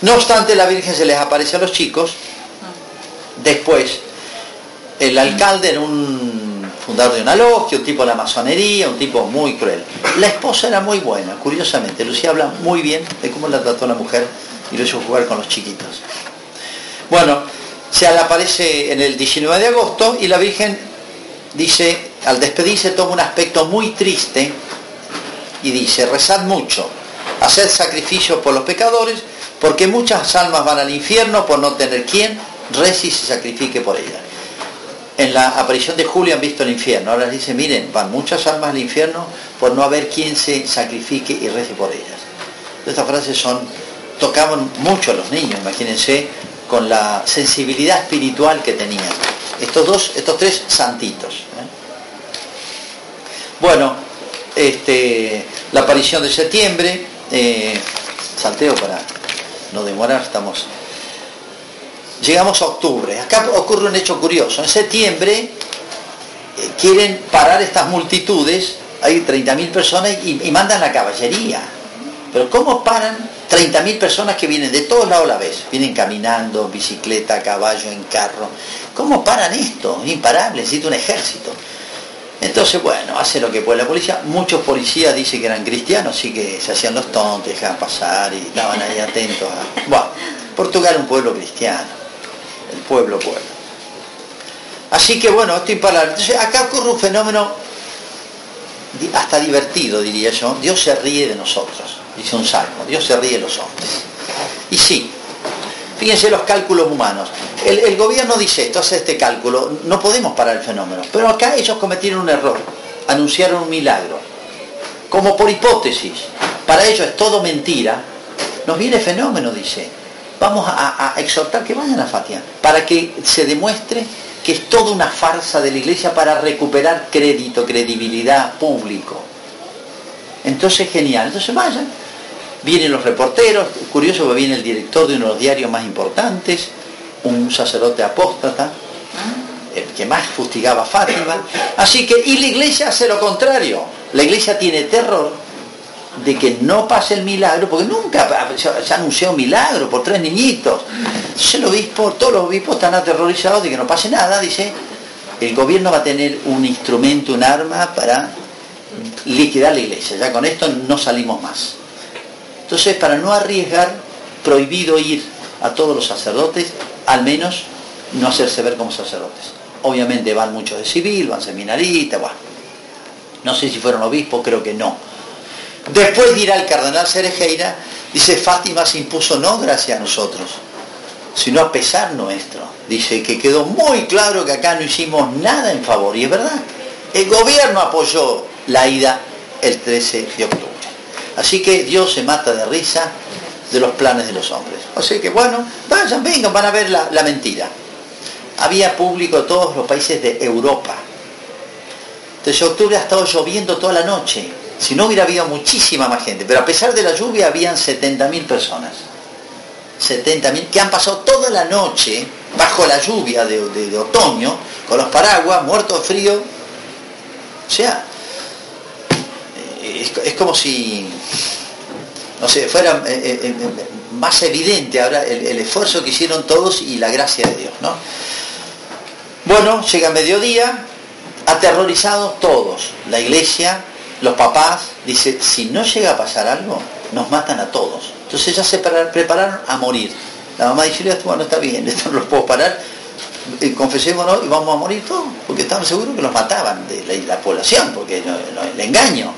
no obstante, la Virgen se les aparece a los chicos después el alcalde era un fundador de una logia, un tipo de la masonería, un tipo muy cruel. La esposa era muy buena, curiosamente. Lucía habla muy bien de cómo la trató la mujer y lo hizo jugar con los chiquitos. Bueno, se aparece en el 19 de agosto y la Virgen dice, al despedirse toma un aspecto muy triste y dice, rezad mucho, haced sacrificios por los pecadores, porque muchas almas van al infierno por no tener quien rece y se sacrifique por ellas en la aparición de Julio han visto el infierno. Ahora les dice, miren, van muchas almas al infierno por no haber quien se sacrifique y rece por ellas. Estas frases son, tocaban mucho a los niños, imagínense, con la sensibilidad espiritual que tenían. Estos dos, estos tres santitos. ¿eh? Bueno, este, la aparición de septiembre, eh, salteo para no demorar, estamos llegamos a octubre. Acá ocurre un hecho curioso. En septiembre eh, quieren parar estas multitudes, hay 30.000 personas y, mandan la caballería. Pero ¿cómo paran 30.000 personas que vienen de todos lados a la vez? Vienen caminando, bicicleta, caballo, en carro. ¿Cómo paran esto? Imparable, necesita un ejército. Entonces, bueno, hace lo que puede la policía. Muchos policías dicen que eran cristianos, así que se hacían los tontos, dejaban pasar y estaban ahí atentos. Bueno, Portugal es un pueblo cristiano el pueblo pueblo. Así que bueno, esto imparable. Entonces acá ocurre un fenómeno hasta divertido, diría yo. Dios se ríe de nosotros, dice un salmo. Dios se ríe de los hombres. Y sí, fíjense los cálculos humanos. El, el gobierno dice esto, hace este cálculo, no podemos parar el fenómeno. Pero acá ellos cometieron un error, anunciaron un milagro. Como por hipótesis, para ellos es todo mentira, nos viene fenómeno, dice. Vamos a, a exhortar que vayan a Fátima, para que se demuestre que es toda una farsa de la iglesia para recuperar crédito, credibilidad, público. Entonces, genial. Entonces vayan. Vienen los reporteros, curioso que viene el director de uno de los diarios más importantes, un sacerdote apóstata, el que más fustigaba a Fátima. Así que, y la iglesia hace lo contrario. La iglesia tiene terror de que no pase el milagro, porque nunca se anunció un milagro por tres niñitos. Entonces el obispo, todos los obispos están aterrorizados de que no pase nada, dice, el gobierno va a tener un instrumento, un arma para liquidar la iglesia. Ya con esto no salimos más. Entonces, para no arriesgar, prohibido ir a todos los sacerdotes, al menos no hacerse ver como sacerdotes. Obviamente van muchos de civil, van seminaristas, bueno. No sé si fueron obispos, creo que no. Después dirá el cardenal Cerejeira, dice, Fátima se impuso no gracias a nosotros, sino a pesar nuestro. Dice que quedó muy claro que acá no hicimos nada en favor, y es verdad. El gobierno apoyó la ida el 13 de octubre. Así que Dios se mata de risa de los planes de los hombres. Así que bueno, vayan, vengan, van a ver la, la mentira. Había público todos los países de Europa. Desde octubre ha estado lloviendo toda la noche. Si no hubiera habido muchísima más gente. Pero a pesar de la lluvia habían 70.000 personas. 70.000 que han pasado toda la noche bajo la lluvia de, de- otoño, con los paraguas, muertos de frío. O sea, es, es como si, no sé, fuera eh, eh, eh, más evidente ahora el, el esfuerzo que hicieron todos y la gracia de Dios, ¿no? Bueno, llega mediodía, aterrorizados todos, la iglesia, los papás, dice, si no llega a pasar algo, nos matan a todos. Entonces ya se para- prepararon a morir. La mamá dice, esto bueno, está bien, esto no lo puedo parar, eh, confesémonos y vamos a morir todos, porque estaban seguros que los mataban de la, la población, porque no- no- el engaño.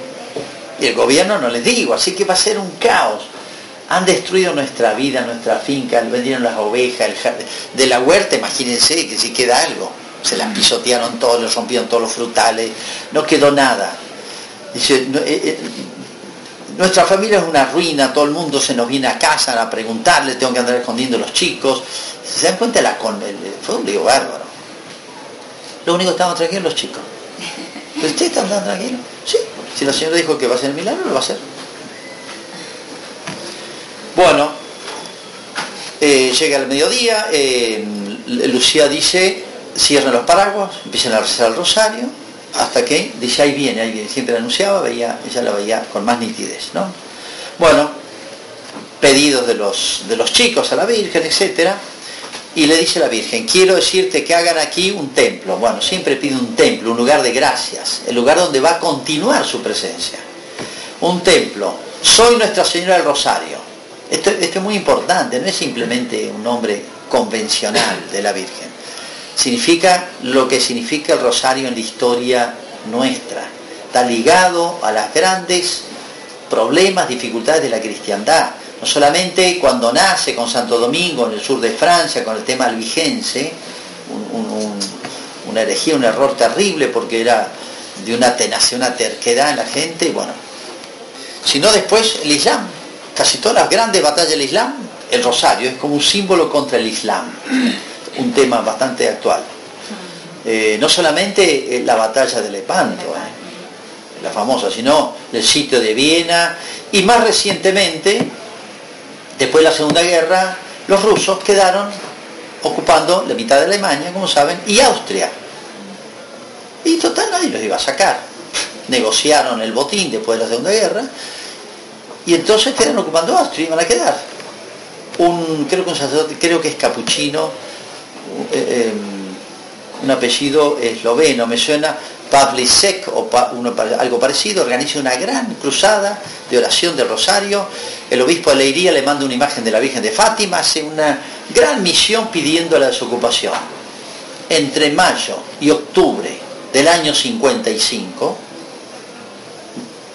Y el gobierno no les digo, así que va a ser un caos. Han destruido nuestra vida, nuestra finca, vendieron las ovejas, el jardín. de la huerta, imagínense que si queda algo. Se las pisotearon todos, les rompieron todos los frutales, no quedó nada. Dice, no, eh, eh, nuestra familia es una ruina, todo el mundo se nos viene a casa a preguntarle, tengo que andar escondiendo los chicos. ¿Se dan cuenta? La con, el- fue un lío bárbaro. Lo único que estaban tranquilos los chicos. ¿Pero ustedes están tan tranquilos? Sí. Si la señora dijo que va a ser el milagro, lo va a hacer. Bueno, eh, llega el mediodía, eh, Lucía dice, cierren los paraguas, empiezan a rezar el rosario, hasta que dice, ahí viene, ahí viene. Siempre anunciaba, veía, ella la veía con más nitidez, ¿no? Bueno, pedidos de los, de los chicos a la Virgen, etcétera, y le dice la Virgen, quiero decirte que hagan aquí un templo. Bueno, siempre pide un templo, un lugar de gracias, el lugar donde va a continuar su presencia. Un templo. Soy Nuestra Señora del Rosario. Esto es muy importante, no es simplemente un nombre convencional de la Virgen. Significa lo que significa el rosario en la historia nuestra. Está ligado a las grandes problemas, dificultades de la cristiandad. No solamente cuando nace con Santo Domingo en el sur de Francia, con el tema albigense, un- un- un- una herejía, un error terrible porque era de una tenacidad, una terquedad en la gente, y bueno, sino después el Islam. Casi todas las grandes batallas del Islam, el rosario es como un símbolo contra el Islam, un tema bastante actual. Eh, no solamente eh, la batalla de Lepanto, eh, la famosa, sino el sitio de Viena y más recientemente, después de la Segunda Guerra, los rusos quedaron ocupando la mitad de Alemania, como saben, y Austria. Y total nadie los iba a sacar. Negociaron el botín después de la Segunda Guerra y entonces quedaron ocupando Austria, iban a quedar. Un, creo que un sacerdote, creo que es capuchino, eh, eh, un apellido esloveno, me suena Pavlicek o algo parecido, organiza una gran cruzada de oración del Rosario. El obispo de Leiría le manda una imagen de la Virgen de Fátima, hace una gran misión pidiendo la desocupación. Entre mayo y octubre del año 55,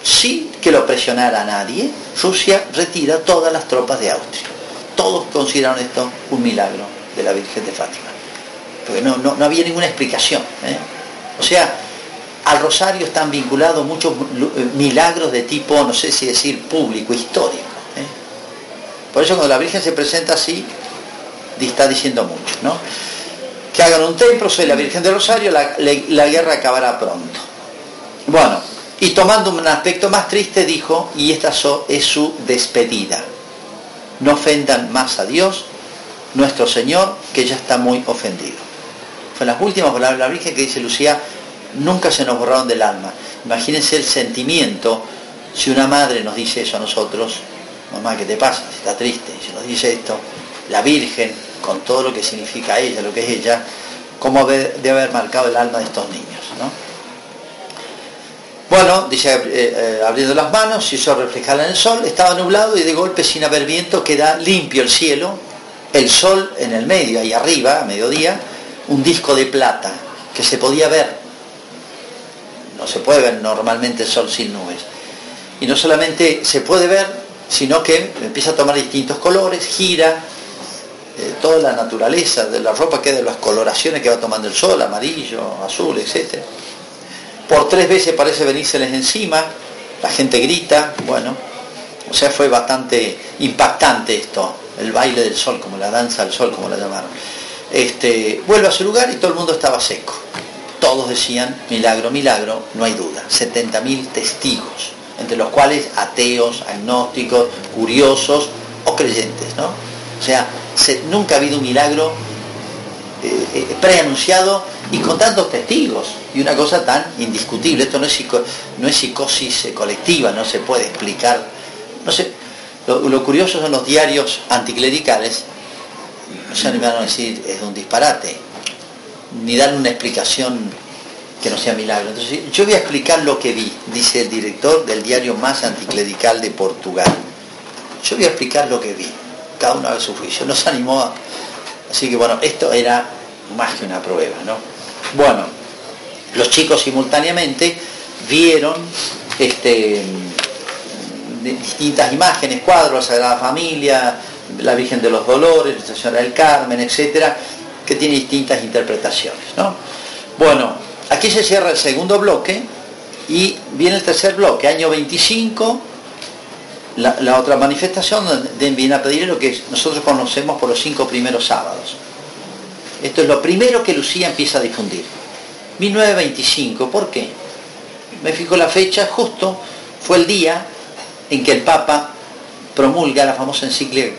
sin que lo presionara a nadie, Rusia retira todas las tropas de Austria. Todos consideraron esto un milagro de la Virgen de Fátima. Porque no, no, no había ninguna explicación. ¿eh? O sea, al rosario están vinculados muchos eh, milagros de tipo, no sé si decir público, histórico. ¿eh? Por eso cuando la Virgen se presenta así, está diciendo mucho, ¿no? Que hagan un templo, soy la Virgen del Rosario, la, la guerra acabará pronto. Bueno, y tomando un aspecto más triste dijo, y esta es su despedida. No ofendan más a Dios, nuestro Señor, que ya está muy ofendido. Fue las últimas palabras de la Virgen que dice Lucía, nunca se nos borraron del alma. Imagínense el sentimiento si una madre nos dice eso a nosotros, mamá, ¿qué te pasa? Si está triste, si nos dice esto, la Virgen, con todo lo que significa ella, lo que es ella, cómo debe haber marcado el alma de estos niños. Bueno, dice, eh, eh, abriendo las manos, se hizo reflejar en el sol, estaba nublado y de golpe sin haber viento queda limpio el cielo, el sol en el medio, ahí arriba, a mediodía, un disco de plata que se podía ver no se puede ver normalmente el sol sin nubes. Y no solamente se puede ver, sino que empieza a tomar distintos colores, gira, eh, toda la naturaleza de la ropa que de las coloraciones que va tomando el sol, amarillo, azul, etc. Por tres veces parece venírseles encima, la gente grita, bueno, o sea, fue bastante impactante esto, el baile del sol, como la danza del sol, como la llamaron. Este, vuelve a su lugar y todo el mundo estaba seco todos decían milagro, milagro, no hay duda. 70.000 testigos, entre los cuales ateos, agnósticos, curiosos o creyentes, ¿no? O sea, nunca ha habido un milagro eh, eh, preanunciado y con tantos testigos y una cosa tan indiscutible. Esto no es, no es psicosis eh, colectiva, no se puede explicar. No sé, lo, lo curioso son los diarios anticlericales, no se animaron a decir es un disparate ni dar una explicación que no sea milagro. Entonces, yo voy a explicar lo que vi, dice el director del diario más anticlerical de Portugal. Yo voy a explicar lo que vi. Cada uno haga su juicio. Nos animó a... Así que bueno, esto era más que una prueba, ¿no? Bueno, los chicos simultáneamente vieron este, distintas imágenes, cuadros, Sagrada Familia, la Virgen de los Dolores, Nuestra Señora del Carmen, etcétera, que tiene distintas interpretaciones. ¿no? Bueno, aquí se cierra el segundo bloque y viene el tercer bloque, año 25, la, otra manifestación donde viene lo que nosotros conocemos por los cinco primeros sábados. Esto es lo primero que Lucía empieza a difundir. 1925, ¿por qué? Me fijo la fecha, justo fue el día en que el Papa promulga la famosa encíclica